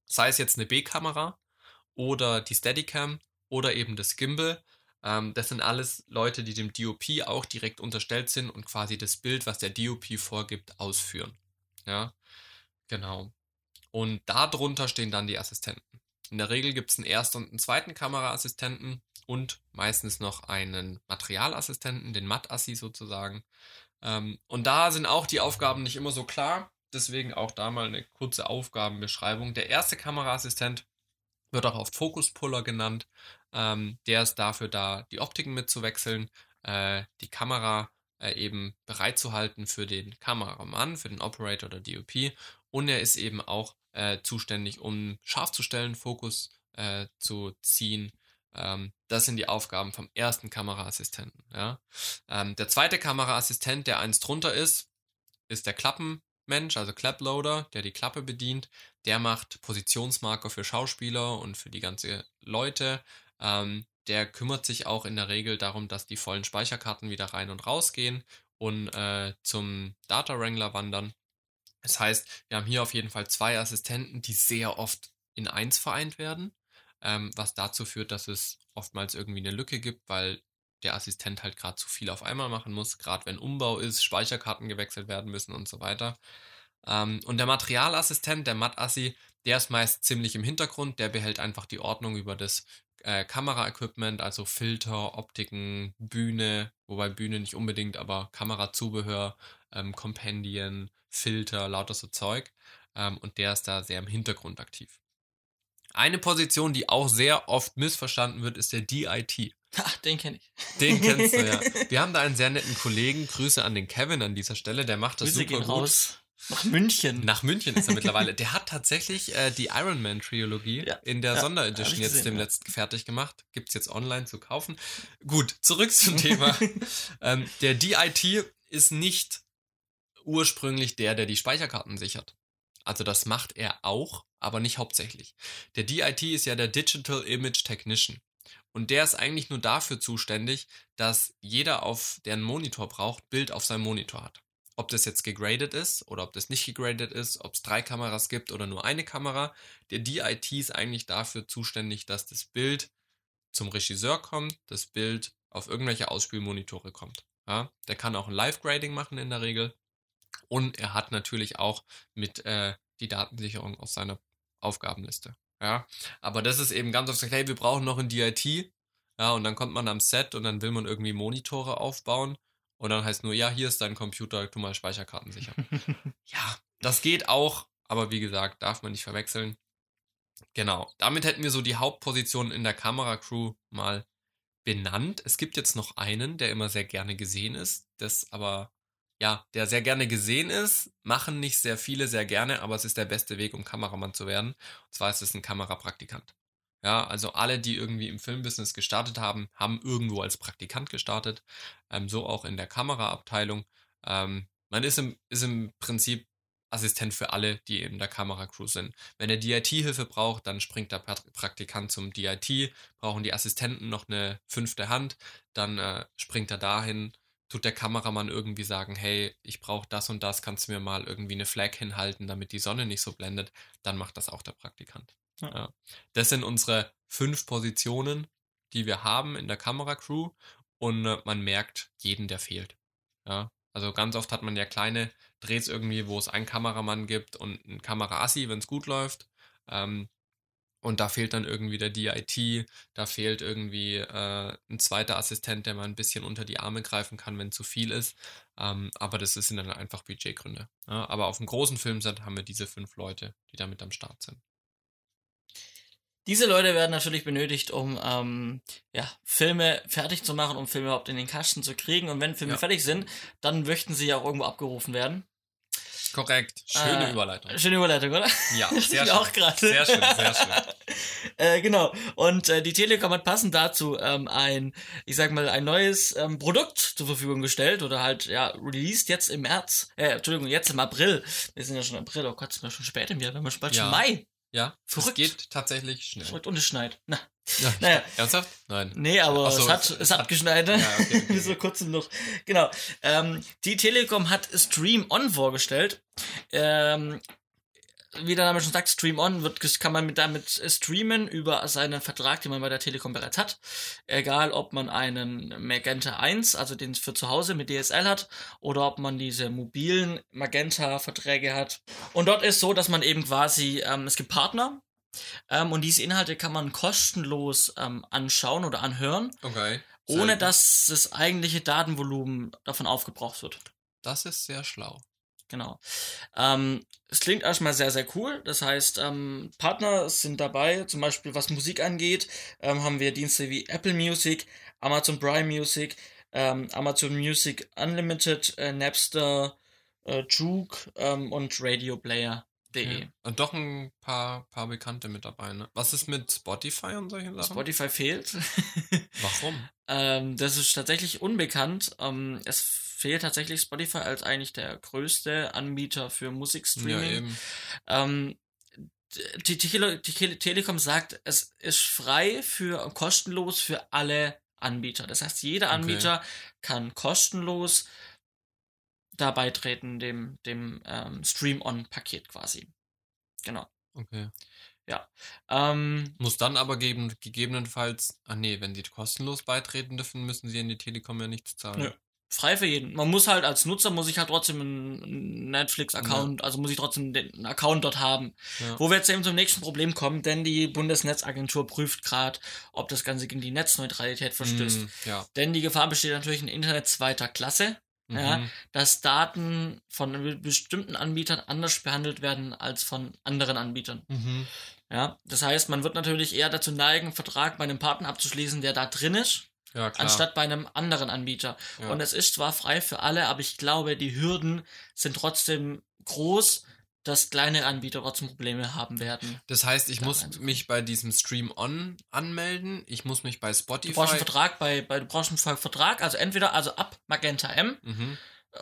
Sei es jetzt eine B-Kamera oder die Steadicam oder eben das Gimbal. Ähm, das sind alles Leute, die dem DOP auch direkt unterstellt sind und quasi das Bild, was der DOP vorgibt, ausführen. Ja, genau. Und darunter stehen dann die Assistenten. In der Regel gibt es einen ersten und einen zweiten Kameraassistenten und meistens noch einen Materialassistenten, den Mat-Assi sozusagen. Ähm, und da sind auch die Aufgaben nicht immer so klar. Deswegen auch da mal eine kurze Aufgabenbeschreibung. Der erste Kameraassistent wird auch oft Fokuspuller genannt. Ähm, der ist dafür da, die Optiken mitzuwechseln, äh, die Kamera äh, eben bereitzuhalten für den Kameramann, für den Operator oder DOP. Und er ist eben auch äh, zuständig, um scharf zu stellen, Fokus äh, zu ziehen. Ähm, das sind die Aufgaben vom ersten Kameraassistenten. Ja? Ähm, der zweite Kameraassistent, der eins drunter ist, ist der Klappenmensch, also Claploader, der die Klappe bedient. Der macht Positionsmarker für Schauspieler und für die ganze Leute. Ähm, der kümmert sich auch in der Regel darum, dass die vollen Speicherkarten wieder rein und rausgehen und äh, zum Data Wrangler wandern. Das heißt, wir haben hier auf jeden Fall zwei Assistenten, die sehr oft in eins vereint werden, ähm, was dazu führt, dass es oftmals irgendwie eine Lücke gibt, weil der Assistent halt gerade zu viel auf einmal machen muss, gerade wenn Umbau ist, Speicherkarten gewechselt werden müssen und so weiter. Ähm, und der Materialassistent, der Mat-Assi, der ist meist ziemlich im Hintergrund, der behält einfach die Ordnung über das äh, Kameraequipment, also Filter, Optiken, Bühne, wobei Bühne nicht unbedingt, aber Kamerazubehör, ähm, Kompendien, Filter, lauter so Zeug. Ähm, und der ist da sehr im Hintergrund aktiv. Eine Position, die auch sehr oft missverstanden wird, ist der DIT. Ha, den kenne ich. Den kennst du, ja. Wir haben da einen sehr netten Kollegen. Grüße an den Kevin an dieser Stelle. Der macht das Grüße super gehen gut. raus. Nach München. Nach München ist er mittlerweile. Der hat tatsächlich äh, die Iron Man Trilogie Ja, in der ja, Sonderedition jetzt gesehen, dem ja. letzten fertig gemacht. Gibt's jetzt online zu kaufen. Gut, zurück zum Thema. ähm, der DIT ist nicht ursprünglich der, der die Speicherkarten sichert. Also das macht er auch, aber nicht hauptsächlich. Der DIT ist ja der Digital Image Technician. Und der ist eigentlich nur dafür zuständig, dass jeder, auf der einen Monitor braucht, Bild auf seinem Monitor hat. Ob das jetzt gegradet ist oder ob das nicht gegradet ist, ob es drei Kameras gibt oder nur eine Kamera. Der DIT ist eigentlich dafür zuständig, dass das Bild zum Regisseur kommt, das Bild auf irgendwelche Ausspielmonitore kommt. Ja, der kann auch ein Live-Grading machen in der Regel. Und er hat natürlich auch mit äh, die Datensicherung aus seiner Aufgabenliste. Ja, aber das ist eben ganz oft gesagt, hey, wir brauchen noch ein DIT. Ja, und dann kommt man am Set und dann will man irgendwie Monitore aufbauen. Und dann heißt nur, ja, hier ist dein Computer, tu mal Speicherkarten sichern. ja, das geht auch, aber wie gesagt, darf man nicht verwechseln. Genau, damit hätten wir so die Hauptpositionen in der Kameracrew mal benannt. Es gibt jetzt noch einen, der immer sehr gerne gesehen ist, das aber, ja, der sehr gerne gesehen ist, machen nicht sehr viele sehr gerne, aber es ist der beste Weg, um Kameramann zu werden. Und zwar ist es ein Kamerapraktikant. Ja, also alle, die irgendwie im Filmbusiness gestartet haben, haben irgendwo als Praktikant gestartet. Ähm, so auch in der Kameraabteilung. Ähm, man ist im, ist im Prinzip Assistent für alle, die in der Kameracrew sind. Wenn er DIT-Hilfe braucht, dann springt der Praktikant zum DIT. Brauchen die Assistenten noch eine fünfte Hand, dann äh, springt er dahin. Tut der Kameramann irgendwie sagen, hey, ich brauche das und das, kannst du mir mal irgendwie eine Flag hinhalten, damit die Sonne nicht so blendet, dann macht das auch der Praktikant. Ja. Ja. Das sind unsere fünf Positionen, die wir haben in der Kameracrew und äh, man merkt jeden, der fehlt. Ja, also ganz oft hat man ja kleine Drehs irgendwie, wo es einen Kameramann gibt und einen Kameraassi, wenn es gut läuft. Ähm, und da fehlt dann irgendwie der DIT, da fehlt irgendwie äh, ein zweiter Assistent, der mal ein bisschen unter die Arme greifen kann, wenn zu viel ist. Ähm, aber das sind dann einfach Budgetgründe. Ja, aber auf einem großen Filmset haben wir diese fünf Leute, die damit am Start sind. Diese Leute werden natürlich benötigt, um ähm, ja, Filme fertig zu machen, um Filme überhaupt in den Kasten zu kriegen. Und wenn Filme Ja. fertig sind, dann möchten sie ja auch irgendwo abgerufen werden. Korrekt. Schöne Äh, Überleitung. Schöne Überleitung, oder? Ja, sehr schön. auch gerade. Sehr schön, sehr schön. äh, genau. Und äh, die Telekom hat passend dazu ähm, ein, ich sag mal, ein neues ähm, Produkt zur Verfügung gestellt oder halt, ja, released jetzt im März, äh, Entschuldigung, jetzt im April. Wir sind ja schon im April, oh Gott, sind wir schon spät im Jahr, wir haben schon bald Ja. schon Mai. Ja, Verrückt. es geht tatsächlich schnell. Und es schneit. Na, Ja, Naja. Ernsthaft? Nein. nee, aber so, es hat, es- es hat geschneit. ne? Ja, okay, okay, vor kurzem noch. Genau. Ähm, die Telekom hat Stream On vorgestellt. Ähm, wie der Name schon sagt, Stream On wird, kann man mit damit streamen über seinen Vertrag, den man bei der Telekom bereits hat. Egal, ob man einen Magenta 1, also den für zu Hause mit DSL hat, oder ob man diese mobilen Magenta-Verträge hat. Und dort ist so, dass man eben quasi, ähm, es gibt Partner, ähm, und diese Inhalte kann man kostenlos ähm, anschauen oder anhören, Okay. ohne dass das eigentliche Datenvolumen davon aufgebraucht wird. Das ist sehr schlau. Genau. Ähm, es klingt erstmal sehr, sehr cool. Das heißt, ähm, Partner sind dabei, zum Beispiel was Musik angeht, ähm, haben wir Dienste wie Apple Music, Amazon Prime Music, ähm, Amazon Music Unlimited, äh, Napster, äh, Juke ähm, und RadioPlayer.de. Ja. Und doch ein paar, paar Bekannte mit dabei, ne? Was ist mit Spotify und solchen Sachen? Spotify fehlt. Warum? Ähm, das ist tatsächlich unbekannt. Ähm, es fehlt tatsächlich Spotify als eigentlich der größte Anbieter für Ja, Musikstreaming. eben. ähm, die, Tele die Tele Telekom sagt, es ist frei für kostenlos für alle Anbieter. Das heißt, jeder Okay. Anbieter kann kostenlos da beitreten, dem, dem ähm, Stream-On-Paket quasi. Genau. Okay. Ähm, Muss dann aber geben, gegebenenfalls, ah nee, wenn sie kostenlos beitreten dürfen, müssen sie in die Telekom ja nichts zahlen. Nö. frei für jeden. Man muss halt als Nutzer, muss ich halt trotzdem einen Netflix-Account, also muss ich trotzdem den einen Account dort haben. Ja. Wo wir jetzt eben zum nächsten Problem kommen, denn die Bundesnetzagentur prüft gerade, ob das Ganze gegen die Netzneutralität verstößt. Mm, ja. Denn die Gefahr besteht natürlich in Internet zweiter Klasse, Ja. Mhm. dass Daten von bestimmten Anbietern anders behandelt werden als von anderen Anbietern. Mhm. Ja, das heißt, man wird natürlich eher dazu neigen, einen Vertrag bei einem Partner abzuschließen, der da drin ist, Ja, anstatt bei einem anderen Anbieter. ja. Und es ist zwar frei für alle, aber ich glaube, die Hürden sind trotzdem groß, dass kleine Anbieter trotzdem Probleme haben werden. das heißt, ich muss mich bei diesem Stream On anmelden. Ich muss mich bei Du Spotify. brauchst einen Vertrag bei, bei du brauchst einen Vertrag, also entweder also ab Magenta M Mhm.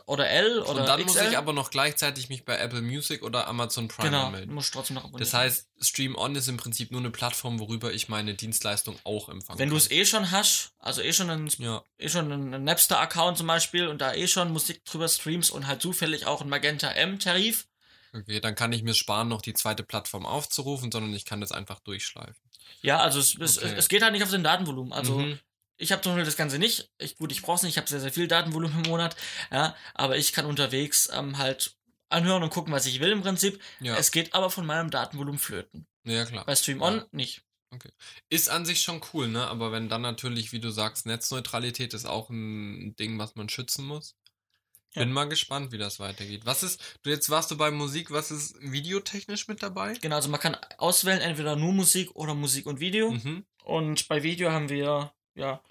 oder L oder Und dann XL. muss ich aber noch gleichzeitig mich bei Apple Music oder Amazon Prime genau, du anmelden. musst trotzdem noch abonnieren. Das heißt, Stream On ist im Prinzip nur eine Plattform, worüber ich meine Dienstleistung auch empfangen wenn du kann. es eh schon hast, also eh schon einen, Ja, eh schon einen Napster-Account zum Beispiel und da eh schon Musik drüber streamst und halt zufällig auch einen Magenta M-Tarif, okay, dann kann ich mir sparen, noch die zweite Plattform aufzurufen, sondern ich kann das einfach durchschleifen. ja, also es, Okay. es geht halt nicht auf den Datenvolumen. Also Mhm. ich habe zum Beispiel das Ganze nicht. Ich, gut, ich brauche es nicht, ich habe sehr, sehr viel Datenvolumen im Monat, ja, aber ich kann unterwegs ähm, halt anhören und gucken, was ich will im Prinzip. Ja, Es geht aber von meinem Datenvolumen flöten. ja klar. Bei Stream On Ja. nicht. Ist an sich schon cool, ne? Aber wenn dann natürlich, wie du sagst, Netzneutralität ist auch ein Ding, was man schützen muss. Ja. Bin mal gespannt, wie das weitergeht. Was ist, du jetzt warst du bei Musik, was ist videotechnisch mit dabei? Genau, also man kann auswählen, entweder nur Musik oder Musik und Video. Mhm. Und bei Video haben wir ja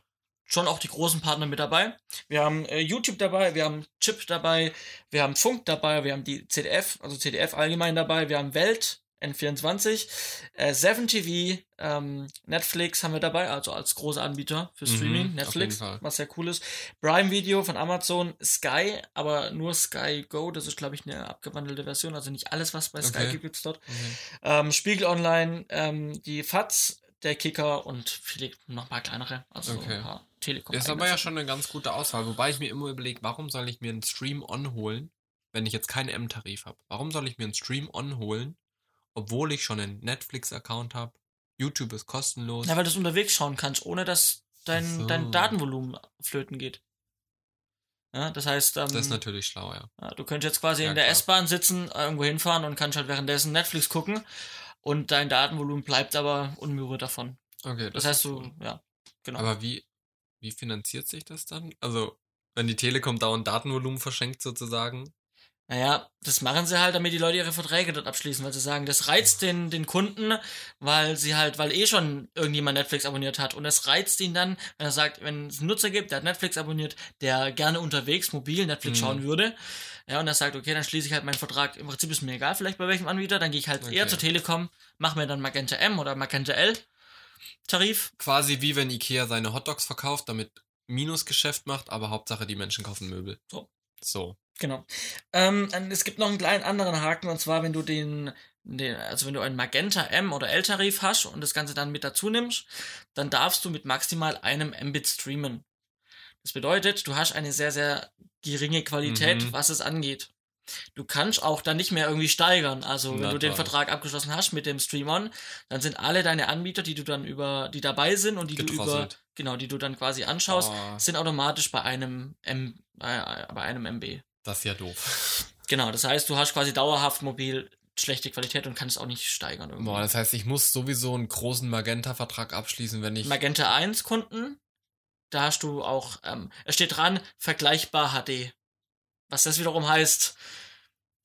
schon auch die großen Partner mit dabei. Wir haben äh, YouTube dabei, wir haben Chip dabei, wir haben Funk dabei, wir haben die CDF, also CDF allgemein dabei, wir haben Welt, N24, äh, 7TV, ähm, Netflix haben wir dabei, also als großer Anbieter für Mhm, Streaming, auf Netflix, was sehr cool ist. Prime Video von Amazon, Sky, aber nur Sky Go, das ist glaube ich eine abgewandelte Version, also nicht alles, was bei Sky Okay. gibt, gibt's dort. Okay. Ähm, Spiegel Online, ähm, die FATS, der Kicker und viele noch mal kleinere, also Okay. ein paar Telekom. Ist aber ja schon eine ganz gute Auswahl, wobei ich mir immer überlege, warum soll ich mir einen Stream On holen, wenn ich jetzt keinen M-Tarif habe? Warum soll ich mir einen Stream On holen, obwohl ich schon einen Netflix-Account habe? YouTube ist kostenlos. Ja, weil du es unterwegs schauen kannst, ohne dass dein, so. dein Datenvolumen flöten geht. Ja, das heißt, ähm, das ist natürlich schlau, ja. ja, du könntest jetzt quasi Ja, in der. S-Bahn sitzen, äh, irgendwo hinfahren und kannst halt währenddessen Netflix gucken und dein Datenvolumen bleibt aber unberührt davon. Okay, Das, ist heißt, du, cool. ja, genau. Aber wie, wie finanziert sich das dann? Also, wenn die Telekom dauernd Datenvolumen verschenkt sozusagen. Naja, das machen sie halt, damit die Leute ihre Verträge dort abschließen, weil sie sagen, das reizt den, den Kunden, weil sie halt, weil eh schon irgendjemand Netflix abonniert hat. Und das reizt ihn dann, wenn er sagt, wenn es einen Nutzer gibt, der hat Netflix abonniert, der gerne unterwegs mobil Netflix Mhm. schauen würde. Ja, und er sagt, okay, dann schließe ich halt meinen Vertrag. Im Prinzip ist mir egal, vielleicht bei welchem Anbieter, dann gehe ich halt eher Okay. zur Telekom, mache mir dann Magenta M oder Magenta L Tarif. Quasi wie wenn Ikea seine Hotdogs verkauft, damit Minusgeschäft macht, aber Hauptsache die Menschen kaufen Möbel. So. So. Genau. Ähm, es gibt noch einen kleinen anderen Haken, und zwar, wenn du den den, also wenn du einen Magenta M oder L-Tarif hast und das Ganze dann mit dazu nimmst, dann darfst du mit maximal einem Mbit streamen. Das bedeutet, du hast eine sehr, sehr geringe Qualität, Mhm. was es angeht. Du kannst auch dann nicht mehr irgendwie steigern. Also, wenn Na du den. Vertrag abgeschlossen hast mit dem Stream-On, dann sind alle deine Anbieter, die du dann über, die dabei sind und die du über, genau, die du dann quasi anschaust, Oh, sind automatisch bei einem M, äh, bei einem MB. das ist ja doof. Genau, das heißt, du hast quasi dauerhaft mobil schlechte Qualität und kannst auch nicht steigern irgendwie. Boah, das heißt, ich muss sowieso einen großen Magenta-Vertrag abschließen, wenn ich. Magenta 1 Kunden, da hast du auch, ähm, es steht dran, vergleichbar HD. Was das wiederum heißt,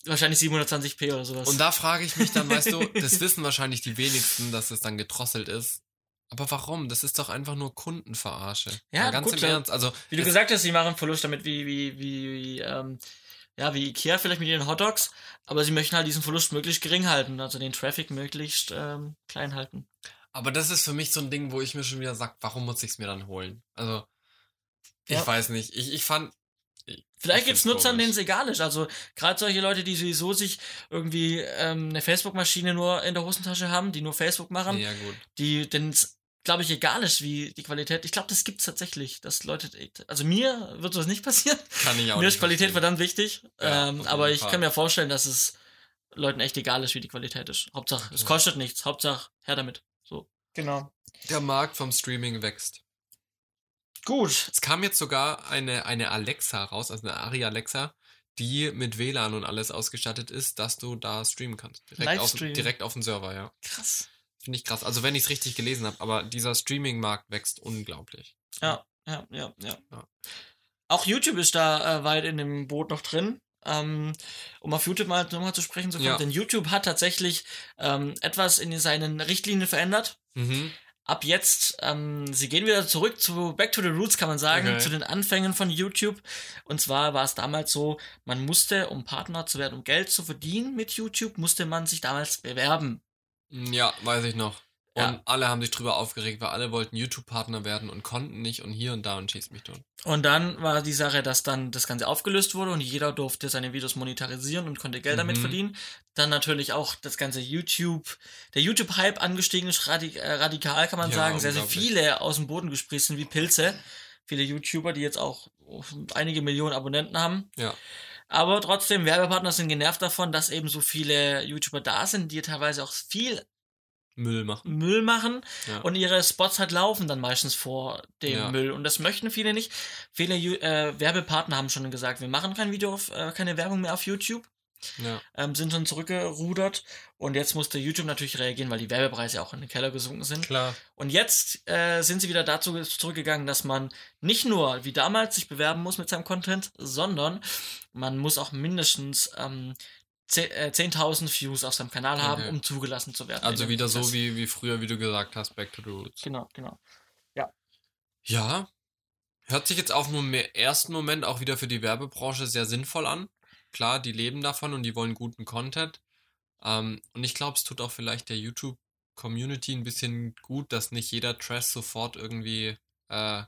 wahrscheinlich 720p oder sowas. Und da frage ich mich dann, weißt du, das wissen wahrscheinlich die wenigsten, dass es dann gedrosselt ist. Aber warum? Das ist doch einfach nur Kundenverarsche. Ja, Mal ganz gut, im ja. Ernst. Also, wie du es- gesagt hast, die machen Verlust damit wie, wie, wie, wie, ähm, ja, wie Ikea vielleicht mit ihren Hotdogs, aber sie möchten halt diesen Verlust möglichst gering halten, also den Traffic möglichst ähm, klein halten. aber das ist für mich so ein Ding, wo ich mir schon wieder sag, warum muss ich es mir dann holen? Also, ich Ja. weiß nicht. Ich, ich fand. Ich- Vielleicht ich gibt's find's Nutzern, denen es egal ist. Also gerade solche Leute, die sowieso sich irgendwie ähm, eine Facebook-Maschine nur in der Hosentasche haben, die nur Facebook machen, Ja, gut. die denen es, glaube ich, egal ist, wie die Qualität. Ich glaube, das gibt's tatsächlich, dass Leute, also mir wird sowas nicht passieren. Kann ich auch mir ist Qualität verstehen. verdammt wichtig. Ja, ähm, aber ich Fall. kann mir vorstellen, dass es Leuten echt egal ist, wie die Qualität ist. Hauptsache, es Ja. kostet nichts. Hauptsache, her damit. So. Genau. Der Markt vom Streaming wächst. Gut. Es kam jetzt sogar eine, eine Alexa raus, also eine Ari Alexa, die mit WLAN und alles ausgestattet ist, dass du da streamen kannst. Direkt, auf, direkt auf den Server, ja. Krass. Finde ich krass. Also wenn ich es richtig gelesen habe, aber dieser Streaming-Markt wächst unglaublich. Ja, ja, ja, ja. Ja. Auch YouTube ist da äh, weit in dem Boot noch drin. Ähm, um auf YouTube mal nochmal zu sprechen zu kommen, Ja. denn YouTube hat tatsächlich ähm, etwas in seinen Richtlinien verändert. Mhm. Ab jetzt, ähm, sie gehen wieder zurück zu Back to the Roots, kann man sagen, Okay. zu den Anfängen von YouTube. Und zwar war es damals so, man musste, um Partner zu werden, um Geld zu verdienen mit YouTube, musste man sich damals bewerben. Ja, weiß ich noch. Und Ja. alle haben sich drüber aufgeregt, weil alle wollten YouTube-Partner werden und konnten nicht und hier und da und schießt mich tot. Und dann war die Sache, dass dann das Ganze aufgelöst wurde und jeder durfte seine Videos monetarisieren und konnte Geld damit Mhm. verdienen. Dann natürlich auch das ganze YouTube, der YouTube-Hype angestiegen ist, radik äh, radikal kann man Ja, sagen. Sehr, sehr viele aus dem Boden gesprießt sind wie Pilze. Viele YouTuber, die jetzt auch einige Millionen Abonnenten haben. Ja. Aber trotzdem, Werbepartner sind genervt davon, dass eben so viele YouTuber da sind, die teilweise auch viel Müll machen. Müll machen Ja. und ihre Spots halt laufen dann meistens vor dem Ja. Müll und das möchten viele nicht. Viele äh, Werbepartner haben schon gesagt, wir machen kein Video, auf, äh, keine Werbung mehr auf YouTube, ja. ähm, sind schon zurückgerudert und jetzt musste YouTube natürlich reagieren, weil die Werbepreise auch in den Keller gesunken sind. Klar. Und jetzt äh, sind sie wieder dazu zurückgegangen, dass man nicht nur wie damals sich bewerben muss mit seinem Content, sondern man muss auch mindestens ähm, 10 äh, 10.000 Views auf seinem Kanal haben, Okay. um zugelassen zu werden. Also dem wieder so wie, wie früher, wie du gesagt hast, Back to the Roots. Genau, genau. Ja. Hört sich jetzt auf den Mo- ersten Moment auch wieder für die Werbebranche sehr sinnvoll an. Klar, die leben davon und die wollen guten Content. Ähm, und ich glaube, es tut auch vielleicht der YouTube-Community ein bisschen gut, dass nicht jeder Trash sofort irgendwie äh,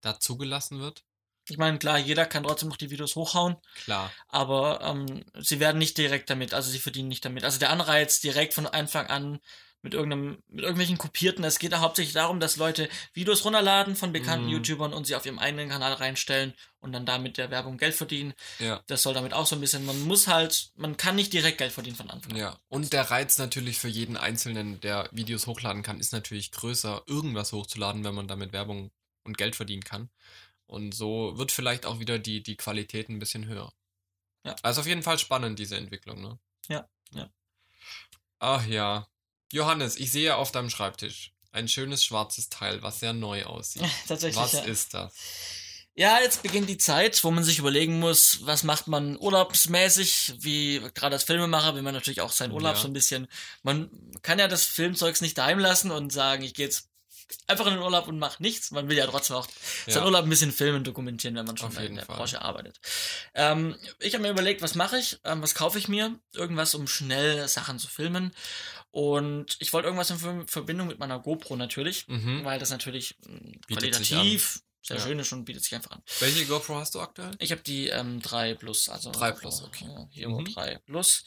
da zugelassen wird. Ich meine, klar, jeder kann trotzdem noch die Videos hochhauen, Klar. aber ähm, sie werden nicht direkt damit, also sie verdienen nicht damit. Also der Anreiz direkt von Anfang an mit irgendeinem, mit irgendwelchen Kopierten. Es geht da hauptsächlich darum, dass Leute Videos runterladen von bekannten Mhm. YouTubern und sie auf ihrem eigenen Kanal reinstellen und dann damit der Werbung Geld verdienen. Ja. Das soll damit auch so ein bisschen, man muss halt, man kann nicht direkt Geld verdienen von Anfang an. Ja. Und der Reiz natürlich für jeden Einzelnen, der Videos hochladen kann, ist natürlich größer, irgendwas hochzuladen, wenn man damit Werbung und Geld verdienen kann. Und so wird vielleicht auch wieder die, die Qualität ein bisschen höher. Ja. Also auf jeden Fall spannend, diese Entwicklung, ne? Ja, ja. Ach ja. Johannes, ich sehe auf deinem Schreibtisch ein schönes schwarzes Teil, was sehr neu aussieht. Tatsächlich. Was ja. ist das? Ja, jetzt beginnt die Zeit, wo man sich überlegen muss, was macht man urlaubsmäßig, wie gerade als Filmemacher will man natürlich auch seinen Urlaub Ja. so ein bisschen, man kann ja das Filmzeugs nicht daheim lassen und sagen, ich gehe jetzt einfach in den Urlaub und mache nichts. Man will ja trotzdem auch seinen Ja. Urlaub ein bisschen filmen, dokumentieren, wenn man schon in der Fall. Branche arbeitet. Ähm, ich habe mir überlegt, was mache ich, ähm, was kaufe ich mir, irgendwas, um schnell Sachen zu filmen. Und ich wollte irgendwas in Ver- Verbindung mit meiner GoPro natürlich, Mhm. weil das natürlich mh, Bietet qualitativ sehr Ja. schön ist und bietet sich einfach an. Welche GoPro hast du aktuell? Ich habe die ähm, 3 Plus, also 3 Plus, okay. äh, Hero Mhm. 3 Plus.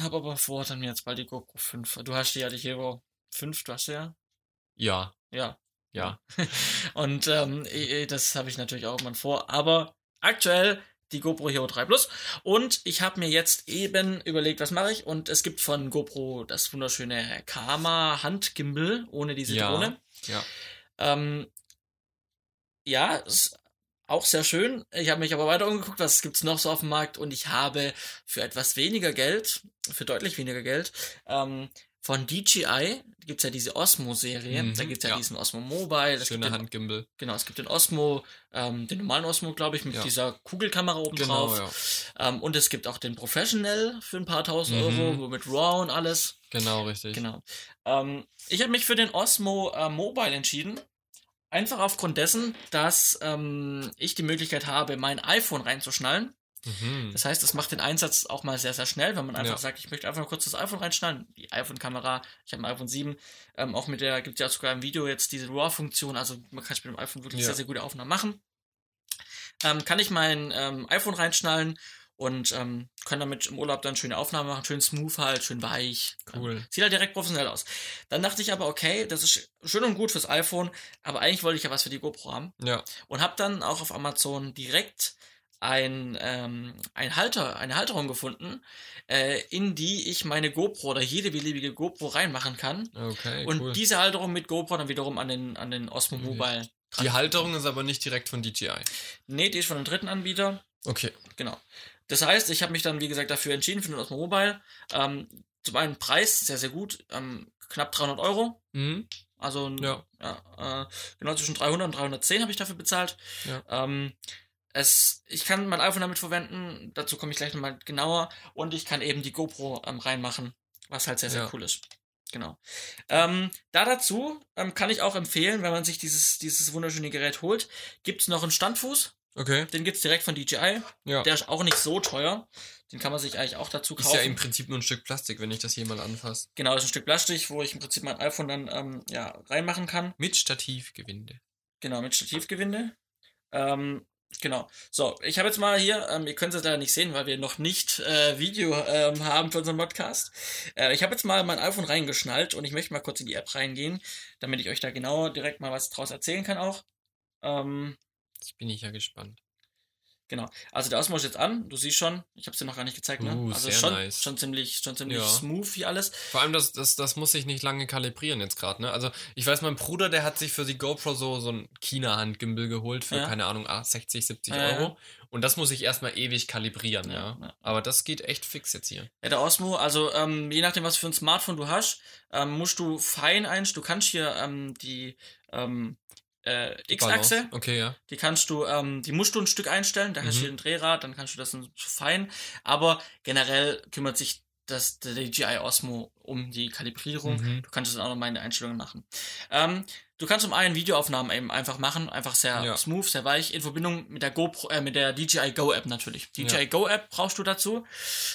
habe aber vor, dann jetzt bald die GoPro 5. Du hast die ja die Hero 5, du hast ja? Ja, Ja. ja. Und ähm, das habe ich natürlich auch irgendwann vor. Aber aktuell die GoPro Hero 3 Plus. Und ich habe mir jetzt eben überlegt, was mache ich. Und es gibt von GoPro das wunderschöne Karma Handgimbal ohne diese Ja. Drohne. Ja. Ähm, ja, ist auch sehr schön. Ich habe mich aber weiter umgeguckt, was gibt's noch so auf dem Markt und ich habe für etwas weniger Geld, für deutlich weniger Geld, ähm, von DJI gibt's ja diese Osmo-Serie. Mhm, da gibt's ja, ja. diesen Osmo Mobile. Es gibt den, Handgimbal. Genau, es gibt den Osmo, ähm, den normalen Osmo, glaube ich, mit Ja. dieser Kugelkamera oben Genau, drauf. ja. Ähm, und es gibt auch den Professional für ein paar tausend Mhm. Euro, wo mit RAW und alles. Genau, richtig. Genau. Ähm, ich habe mich für den Osmo äh, Mobile entschieden. Einfach aufgrund dessen, dass ähm, ich die Möglichkeit habe, mein iPhone reinzuschnallen. Mhm. Das heißt, es macht den Einsatz auch mal sehr, sehr schnell, wenn man einfach Ja. sagt, ich möchte einfach nur kurz das iPhone reinschnallen. Die iPhone-Kamera, ich habe ein iPhone 7, ähm, auch mit der, gibt ja sogar im Video jetzt diese RAW-Funktion, also man kann mit dem iPhone wirklich Ja. sehr, sehr gute Aufnahmen machen. Ähm, kann ich mein ähm, iPhone reinschnallen und ähm, kann damit im Urlaub dann schöne Aufnahmen machen, schön smooth halt, schön weich. Cool. Sieht halt direkt professionell aus. Dann dachte ich aber, okay, das ist schön und gut fürs iPhone, aber eigentlich wollte ich ja was für die GoPro haben Ja. und habe dann auch auf Amazon direkt ein, ähm, ein Halter, eine Halterung gefunden, äh, in die ich meine GoPro oder jede beliebige GoPro reinmachen kann. Okay, und cool. diese Halterung mit GoPro dann wiederum an den, an den Osmo Okay. Mobile. Die Halterung ist aber nicht direkt von DJI. Nee, die ist von einem dritten Anbieter. Okay. Genau. Das heißt, ich habe mich dann, wie gesagt, dafür entschieden für den Osmo Mobile. Ähm, zum einen Preis, sehr, sehr gut. Ähm, knapp 300 Euro. Mhm. Also Ja. ja, äh, genau zwischen 300 und 310 habe ich dafür bezahlt. Ja. Ähm, es, ich kann mein iPhone damit verwenden, dazu komme ich gleich nochmal genauer. Und ich kann eben die GoPro ähm, reinmachen, was halt sehr, sehr Ja. cool ist. Genau. Ähm, da dazu ähm, kann ich auch empfehlen, wenn man sich dieses, dieses wunderschöne Gerät holt, gibt es noch einen Standfuß. Okay. Den gibt es direkt von DJI. Ja. Der ist auch nicht so teuer. Den kann man sich eigentlich auch dazu ist kaufen. ja im Prinzip nur ein Stück Plastik, wenn ich das hier mal anfasse. genau, das ist ein Stück Plastik, wo ich im Prinzip mein iPhone dann ähm, ja, reinmachen kann. Mit Stativgewinde. Genau, mit Stativgewinde. Ähm, genau. So, ich habe jetzt mal hier, ähm, ihr könnt es leider nicht sehen, weil wir noch nicht äh, Video ähm, haben für unseren Podcast. Äh, ich habe jetzt mal mein iPhone reingeschnallt und ich möchte mal kurz in die App reingehen, damit ich euch da genau direkt mal was draus erzählen kann auch. Ähm, Jetzt bin ich ja gespannt. Genau. Also der Osmo ist jetzt an, du siehst schon, ich habe es dir noch gar nicht gezeigt, ne? Uh, also sehr schon, nice. schon ziemlich, schon ziemlich Ja. smooth hier alles. Vor allem, das, das, das muss ich nicht lange kalibrieren jetzt gerade, ne? Also, ich weiß, mein Bruder, der hat sich für die GoPro so, so ein China-Handgimbal geholt für, Ja. keine Ahnung, ah, 60, 70 Ja. Euro. Und das muss ich erstmal ewig kalibrieren, ja. Aber das geht echt fix jetzt hier. Ja, der Osmo, also ähm, je nachdem, was für ein Smartphone du hast, ähm, musst du fein einstellen. Du kannst hier ähm, die ähm, äh, X-Achse. Okay, ja. die kannst du, ähm, die musst du ein Stück einstellen. Da hast du Mhm. hier ein Drehrad, dann kannst du das fein. Aber generell kümmert sich das der DJI Osmo um die Kalibrierung. Mhm. Du kannst es dann auch noch mal in den Einstellungen machen. Ähm, du kannst zum einen Videoaufnahmen eben einfach machen, einfach sehr Ja. smooth, sehr weich, in Verbindung mit der GoPro, äh, mit der DJI Go App natürlich. DJI Ja. Go App brauchst du dazu.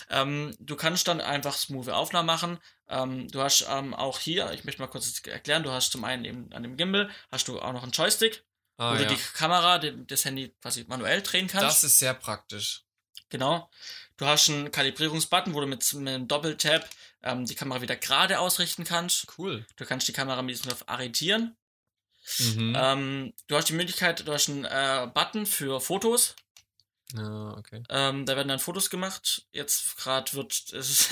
Ähm, du kannst dann einfach smooth Aufnahmen machen. Ähm, du hast ähm, auch hier, ich möchte mal kurz erklären, du hast zum einen eben an dem Gimbal, hast du auch noch einen Joystick, Ah, wo du ja. die Kamera, den, das Handy quasi manuell drehen kannst. Das ist sehr praktisch. Genau. Du hast einen Kalibrierungsbutton, wo du mit, mit einem Doppeltap ähm, die Kamera wieder gerade ausrichten kannst. Cool. Du kannst die Kamera mit diesem Knopf arretieren. Mhm. Ähm, du hast die Möglichkeit, du hast einen äh, Button für Fotos. Ja, okay. Ähm, da werden dann Fotos gemacht. Jetzt gerade wird es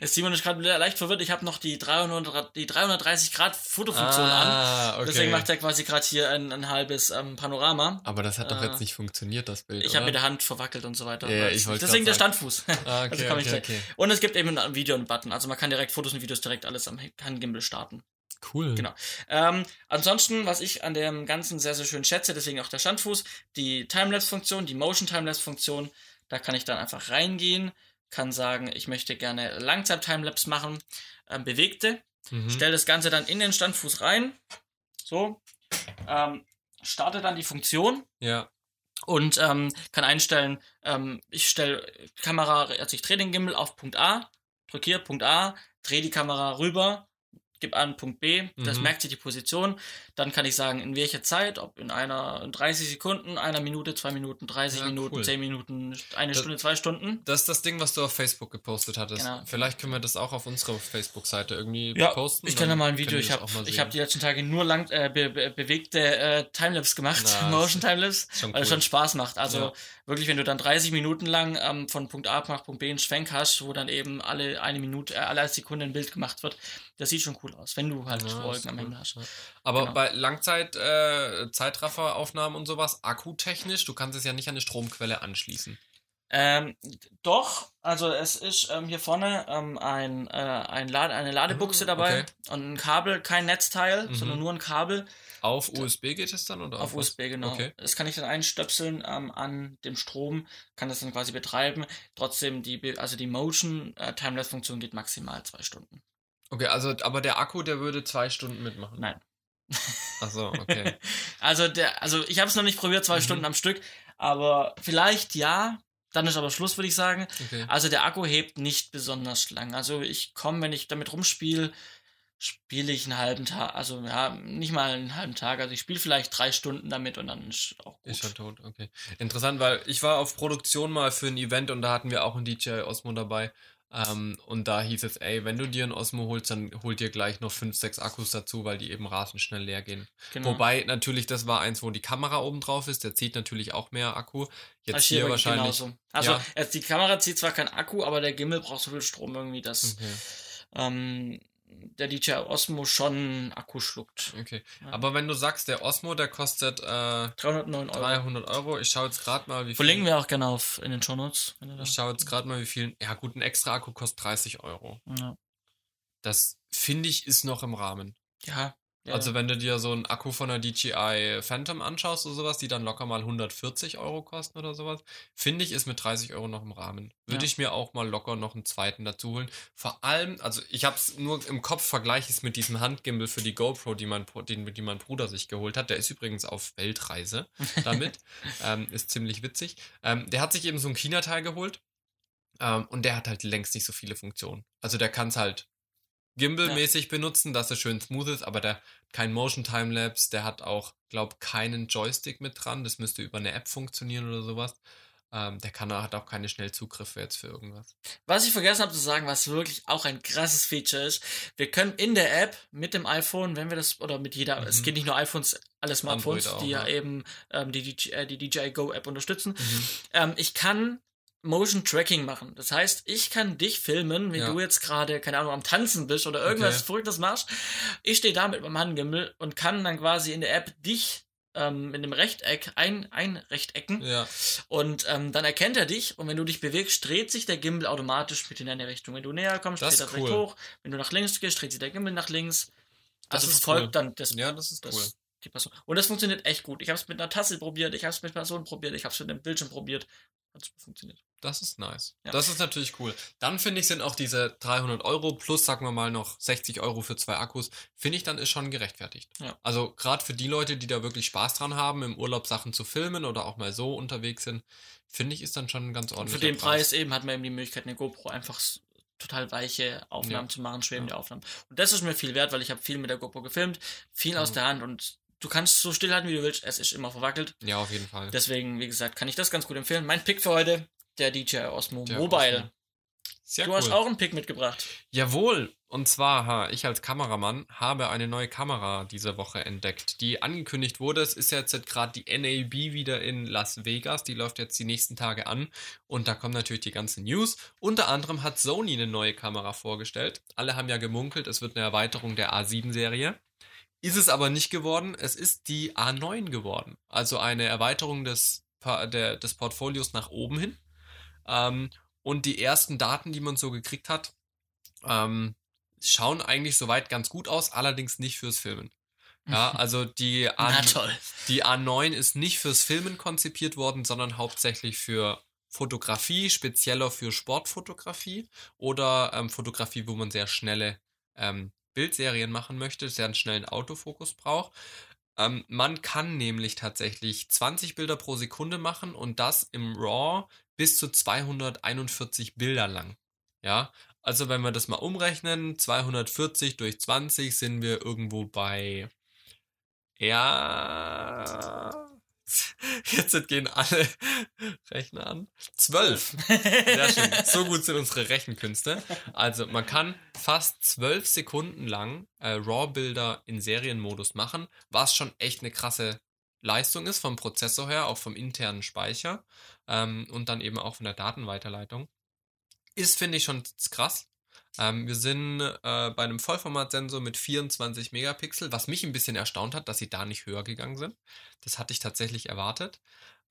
ist, Simon ist gerade leicht verwirrt. Ich habe noch die 300 die 330 Grad Fotofunktion an. ah, okay. Deswegen macht er quasi gerade hier ein, ein halbes ähm, Panorama. Aber das hat doch Äh, jetzt nicht funktioniert, das Bild. Ich habe mit der Hand verwackelt und so weiter. Ja, ich Deswegen der Standfuß. Ah, Also okay, ich okay, okay. Und es gibt eben ein Video und Button. Also man kann direkt Fotos und Videos direkt alles am Handgimbal starten. Cool. Genau. Ähm, ansonsten, was ich an dem Ganzen sehr, sehr schön schätze, deswegen auch der Standfuß, die Timelapse-Funktion, die Motion-Timelapse-Funktion, da kann ich dann einfach reingehen, kann sagen, ich möchte gerne Langzeit-Timelapse machen, ähm, bewegte, Mhm. stelle das Ganze dann in den Standfuß rein, so, ähm, starte dann die Funktion Ja. und ähm, kann einstellen, ähm, ich stelle Kamera, also ich drehe den Gimbal auf Punkt A, drücke hier Punkt A, drehe die Kamera rüber, gebe an Punkt B, das Mhm. merkt sich die Position, dann kann ich sagen, in welcher Zeit, ob in einer in 30 Sekunden, einer Minute, zwei Minuten, 30 Ja, Minuten, cool. 10 Minuten, eine Das- Stunde, zwei Stunden. Das ist das Ding, was du auf Facebook gepostet hattest. Genau. Vielleicht können wir das auch auf unserer Facebook-Seite irgendwie Ja, posten. ich kann da dann mal ein Video, ich habe hab die letzten Tage nur lang äh, be be bewegte äh, Timelapse gemacht, Na, Motion Timelapse, weil es cool. schon Spaß macht. Also Ja. Wirklich, wenn du dann 30 Minuten lang ähm, von Punkt A nach Punkt B einen Schwenk hast, wo dann eben alle eine Minute, äh, alle Sekunde ein Bild gemacht wird, das sieht schon cool aus, wenn du halt Ja, Wolken ist am. Himmel hast. Aber Genau. bei Langzeit äh, Zeitrafferaufnahmen und sowas, akkutechnisch, du kannst es ja nicht an eine Stromquelle anschließen. Ähm, doch, also es ist ähm, hier vorne ähm, ein, äh, ein Lade, eine Ladebuchse Ah, dabei okay. und ein Kabel, kein Netzteil, Mhm. sondern nur ein Kabel Auf USB geht es dann oder auf was? USB, genau. Okay. Das kann ich dann einstöpseln ähm, an dem Strom, kann das dann quasi betreiben. Trotzdem, die, also die Motion äh, Timelapse-Funktion geht maximal zwei Stunden. Okay, also aber der Akku, der würde zwei Stunden mitmachen. Nein. Achso, okay. Also der, also ich habe es noch nicht probiert, zwei Mhm. Stunden am Stück, aber vielleicht ja. Dann ist aber Schluss, würde ich sagen. okay. Also der Akku hebt nicht besonders lang. Also ich komme, wenn ich damit rumspiele, spiele ich einen halben Tag, also ja, nicht mal einen halben Tag. Also ich spiele vielleicht drei Stunden damit und dann ist auch gut. Ist schon tot, okay. Interessant, weil ich war auf Produktion mal für ein Event und da hatten wir auch einen DJ Osmo dabei. Ähm, und da hieß es, ey, wenn du dir einen Osmo holst, dann hol dir gleich noch 5, 6 Akkus dazu, weil die eben rasend schnell leer gehen. Genau. Wobei natürlich, das war eins, wo die Kamera oben drauf ist, der zieht natürlich auch mehr Akku. Jetzt Also hier, wirklich wahrscheinlich. genauso. Also Ja. die Kamera zieht zwar keinen Akku, aber der Gimbal braucht so viel Strom irgendwie, dass Okay, ähm, der DJI Osmo schon Akku schluckt. okay. Ja. Aber wenn du sagst, der Osmo, der kostet äh, 309 Euro. 300 Euro. Ich schaue jetzt gerade mal, wie viel. Verlinken wir auch gerne auf in den du da- Ich schaue jetzt gerade mal, wie viel. Ja, gut, ein extra Akku kostet 30 Euro. Ja. Das finde ich ist noch im Rahmen. Ja. Ja. Also wenn du dir so einen Akku von der DJI Phantom anschaust oder sowas, die dann locker mal 140 Euro kosten oder sowas, finde ich, ist mit 30 Euro noch im Rahmen. Würde Ja. ich mir auch mal locker noch einen zweiten dazu holen. Vor allem, also ich habe es nur im Kopf, vergleiche es mit diesem Handgimbal für die GoPro, die mein, den, die mein Bruder sich geholt hat. Der ist übrigens auf Weltreise damit. ähm, ist ziemlich witzig. Ähm, der hat sich eben so ein China-Teil geholt. Ähm, und der hat halt längst nicht so viele Funktionen. Also der kann es halt Gimbal-mäßig benutzen, dass er schön smooth ist, aber der hat kein Motion Timelapse, der hat auch, glaub, keinen Joystick mit dran. Das müsste über eine App funktionieren oder sowas. Ähm, der kann hat auch keine Schnellzugriffe jetzt für irgendwas. Was ich vergessen habe zu sagen, was wirklich auch ein krasses Feature ist, wir können in der App mit dem iPhone, wenn wir das, oder mit jeder, Mhm. es geht nicht nur iPhones, alle Smartphones, auch, die ja, ja. eben ähm, die, DJ, äh, die DJI Go App unterstützen, Mhm. ähm, ich kann Motion Tracking machen. Das heißt, ich kann dich filmen, wenn Ja. du jetzt gerade, keine Ahnung, am Tanzen bist oder irgendwas Okay. Verrücktes machst. Ich stehe da mit meinem Handgimbal und kann dann quasi in der App dich ähm, mit einem Rechteck ein, einrechtecken Ja, und ähm, dann erkennt er dich und wenn du dich bewegst, dreht sich der Gimbal automatisch mit in deine Richtung. Wenn du näher kommst, Das dreht er cool. hoch. Wenn du nach links gehst, dreht sich der Gimbal nach links. Das Also ist verfolgt cool. dann das, ja, das ist das cool. die Person. Und das funktioniert echt gut. Ich habe es mit einer Tasse probiert, ich habe es mit Personen probiert, ich habe es mit einem Bildschirm probiert. Hat super funktioniert. Das ist nice. Ja. Das ist natürlich cool. Dann finde ich, sind auch diese 300 Euro plus, sagen wir mal, noch 60 Euro für zwei Akkus, finde ich dann ist schon gerechtfertigt. Ja. Also gerade für die Leute, die da wirklich Spaß dran haben, im Urlaub Sachen zu filmen oder auch mal so unterwegs sind, finde ich, ist dann schon ganz Und ordentlicher für den Preis eben hat man eben die Möglichkeit, eine GoPro einfach total weiche Aufnahmen Ja. zu machen, schwebende. Aufnahmen. Und das ist mir viel wert, weil ich habe viel mit der GoPro gefilmt, viel aus Mhm. der Hand und du kannst so stillhalten, wie du willst. Es ist immer verwackelt. Ja, auf jeden Fall. Deswegen, wie gesagt, kann ich das ganz gut empfehlen. Mein Pick für heute, der DJI Osmo Der Mobile. Osmo. Sehr du cool. hast auch einen Pick mitgebracht. Jawohl. Und zwar, ha, ich als Kameramann habe eine neue Kamera diese Woche entdeckt, die angekündigt wurde. Es ist jetzt gerade die NAB wieder in Las Vegas. Die läuft jetzt die nächsten Tage an. Und da kommen natürlich die ganzen News. Unter anderem hat Sony eine neue Kamera vorgestellt. Alle haben ja gemunkelt, es wird eine Erweiterung der A7-Serie. Ist es aber nicht geworden. Es ist die A9 geworden. Also eine Erweiterung des, der, des Portfolios nach oben hin. Ähm, und die ersten Daten, die man so gekriegt hat, ähm, schauen eigentlich soweit ganz gut aus, allerdings nicht fürs Filmen. Ja, also die, A, toll. die A9 ist nicht fürs Filmen konzipiert worden, sondern hauptsächlich für Fotografie, spezieller für Sportfotografie oder ähm, Fotografie, wo man sehr schnelle ähm, Bildserien machen möchte, sehr einen schnellen Autofokus braucht. Ähm, man kann nämlich tatsächlich 20 Bilder pro Sekunde machen und das im RAW bis zu 241 Bilder lang. Ja, Also wenn wir das mal umrechnen, 240 durch 20 sind wir irgendwo bei ja Jetzt gehen alle Rechner an. Zwölf. Sehr schön. So gut sind unsere Rechenkünste. Also man kann fast zwölf Sekunden lang äh, RAW-Bilder in Serienmodus machen, was schon echt eine krasse Leistung ist vom Prozessor her, auch vom internen Speicher ähm, und dann eben auch von der Datenweiterleitung. Ist, finde ich, schon krass. Ähm, wir sind äh, bei einem Vollformatsensor mit 24 Megapixel, was mich ein bisschen erstaunt hat, dass sie da nicht höher gegangen sind. Das hatte ich tatsächlich erwartet.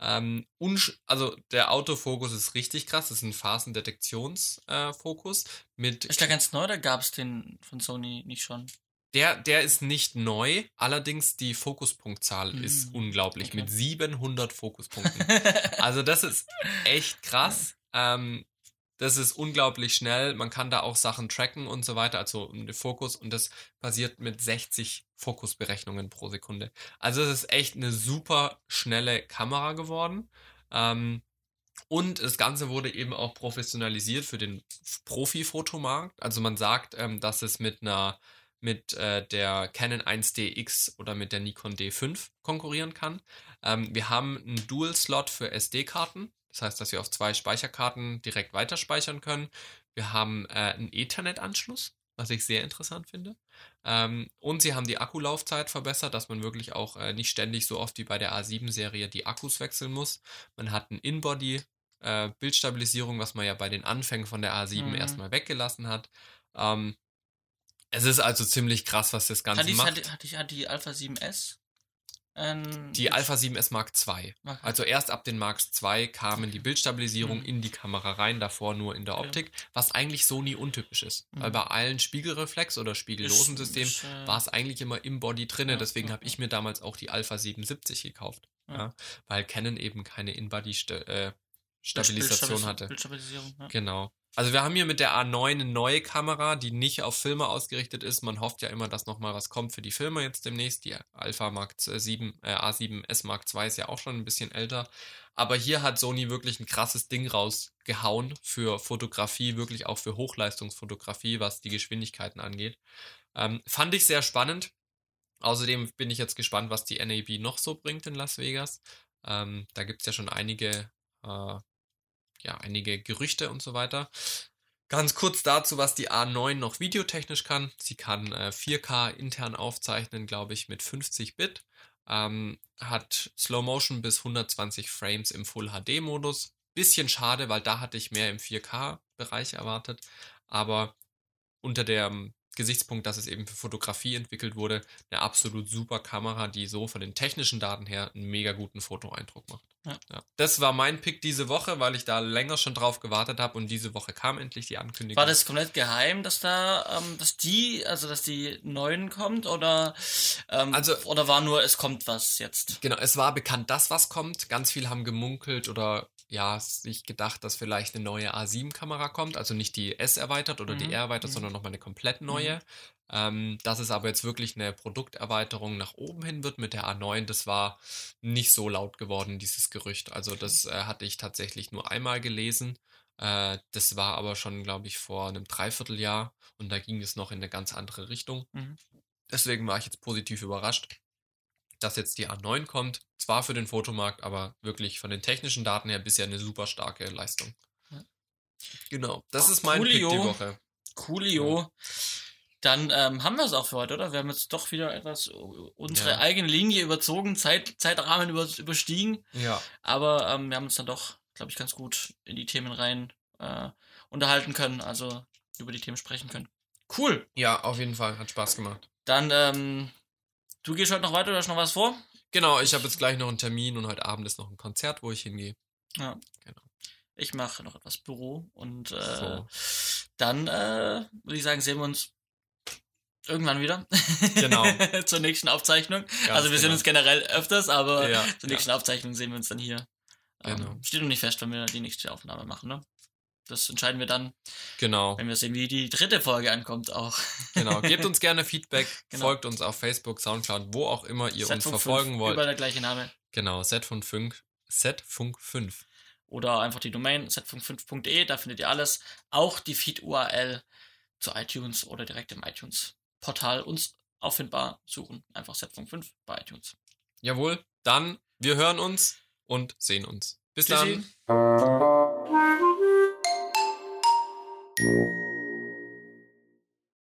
Ähm, also der Autofokus ist richtig krass, das ist ein Phasendetektionsfokus. Äh, ist der ganz neu oder gab es den von Sony nicht schon? Der, der ist nicht neu, allerdings die Fokuspunktzahl mm. ist unglaublich, okay. mit 700 Fokuspunkten. also das ist echt krass. Ähm, das ist unglaublich schnell. Man kann da auch Sachen tracken und so weiter, also den Fokus. Und das basiert mit 60 Fokusberechnungen pro Sekunde. Also es ist echt eine super schnelle Kamera geworden. Ähm, und das Ganze wurde eben auch professionalisiert für den Profi-Fotomarkt. Also man sagt, ähm, dass es mit einer mit äh, der Canon 1DX oder mit der Nikon D5 konkurrieren kann. Ähm, wir haben einen Dual-Slot für SD-Karten. Das heißt, dass wir auf zwei Speicherkarten direkt weiterspeichern können. Wir haben äh, einen Ethernet-Anschluss, was ich sehr interessant finde. Ähm, und sie haben die Akkulaufzeit verbessert, dass man wirklich auch äh, nicht ständig so oft wie bei der A7-Serie die Akkus wechseln muss. Man hat ein In-Body. Äh, Bildstabilisierung, was man ja bei den Anfängen von der A7 mhm. erstmal weggelassen hat. Ähm, es ist also ziemlich krass, was das Ganze hat macht. Hat, hat, hat die Alpha 7S ähm, die Alpha 7S Mark II. Okay. Also erst ab den Mark II kamen die Bildstabilisierung mhm. in die Kamera rein, davor nur in der Optik, ja. was eigentlich Sony untypisch ist. Mhm. Weil bei allen Spiegelreflex oder spiegellosen Systemen äh, war es eigentlich immer im Body drinne. Ja, Deswegen ja. habe ich mir damals auch die Alpha 77 gekauft. Ja. weil Canon eben keine In-Body-Stabilisation äh, hatte. Bildstabilisierung, Genau. Also wir haben hier mit der A9 eine neue Kamera, die nicht auf Filme ausgerichtet ist. Man hofft ja immer, dass nochmal was kommt für die Filme jetzt demnächst. Die Alpha Mark 7, äh, A7S Mark II ist ja auch schon ein bisschen älter. Aber hier hat Sony wirklich ein krasses Ding rausgehauen für Fotografie, wirklich auch für Hochleistungsfotografie, was die Geschwindigkeiten angeht. Ähm, fand ich sehr spannend. Außerdem bin ich jetzt gespannt, was die NAB noch so bringt in Las Vegas. Ähm, da gibt es ja schon einige äh, ja, einige Gerüchte und so weiter. Ganz kurz dazu, was die A9 noch videotechnisch kann. Sie kann äh, 4K intern aufzeichnen, glaube ich, mit 50 Bit. Ähm, hat Slow Motion bis 120 Frames im Full HD Modus. Bisschen schade, weil da hatte ich mehr im 4K Bereich erwartet. Aber unter dem Gesichtspunkt, dass es eben für Fotografie entwickelt wurde, eine absolut super Kamera, die so von den technischen Daten her einen mega guten Fotoeindruck macht. Ja. Ja. Das war mein Pick diese Woche, weil ich da länger schon drauf gewartet habe und diese Woche kam endlich die Ankündigung. War das komplett geheim, dass da, ähm, dass die, also dass die neuen kommt oder, ähm, also, oder war nur, es kommt was jetzt? Genau, es war bekannt, dass was kommt. Ganz viel haben gemunkelt oder ja, sich gedacht, dass vielleicht eine neue A7-Kamera kommt, also nicht die S erweitert oder mhm. die R erweitert, mhm. sondern nochmal eine komplett neue. Mhm. Ähm, dass es aber jetzt wirklich eine Produkterweiterung nach oben hin wird mit der A9, das war nicht so laut geworden, dieses Gerücht. Also das äh, hatte ich tatsächlich nur einmal gelesen. Äh, das war aber schon, glaube ich, vor einem Dreivierteljahr und da ging es noch in eine ganz andere Richtung. Mhm. Deswegen war ich jetzt positiv überrascht dass jetzt die A9 kommt. Zwar für den Fotomarkt, aber wirklich von den technischen Daten her bisher eine super starke Leistung. Ja. Genau, das ist mein Coolio. Pick die Woche. Coolio. Ja. Dann ähm, haben wir es auch für heute, oder? Wir haben jetzt doch wieder etwas unsere ja. eigene Linie überzogen, Zeit, Zeitrahmen über, überstiegen. Ja. Aber ähm, wir haben uns dann doch, glaube ich, ganz gut in die Themen rein äh, unterhalten können, also über die Themen sprechen können. Cool. Ja, auf jeden Fall. Hat Spaß gemacht. Dann ähm, Du gehst heute noch weiter oder hast noch was vor? Genau, ich habe jetzt gleich noch einen Termin und heute Abend ist noch ein Konzert, wo ich hingehe. Ja. Genau. Ich mache noch etwas Büro und äh, so. dann äh, würde ich sagen, sehen wir uns irgendwann wieder. Genau. zur nächsten Aufzeichnung. Ganz also wir genau. sehen uns generell öfters, aber ja, zur nächsten ja. Aufzeichnung sehen wir uns dann hier. Ähm, genau. steht noch nicht fest, wenn wir die nächste Aufnahme machen, ne? das entscheiden wir dann. Genau. Wenn wir sehen, wie die dritte Folge ankommt auch. Genau. Gebt uns gerne Feedback. Genau. Folgt uns auf Facebook, Soundcloud, wo auch immer ihr Set uns verfolgen 5, wollt. Über der gleiche Name. Genau. Setfunk 5. Setfunk 5. Oder einfach die Domain setfunk5.de. Da findet ihr alles. Auch die Feed-URL zu iTunes oder direkt im iTunes-Portal uns auffindbar suchen. Einfach Setfunk 5 bei iTunes. Jawohl. Dann, wir hören uns und sehen uns. Bis Tschüssi. dann. Thank you.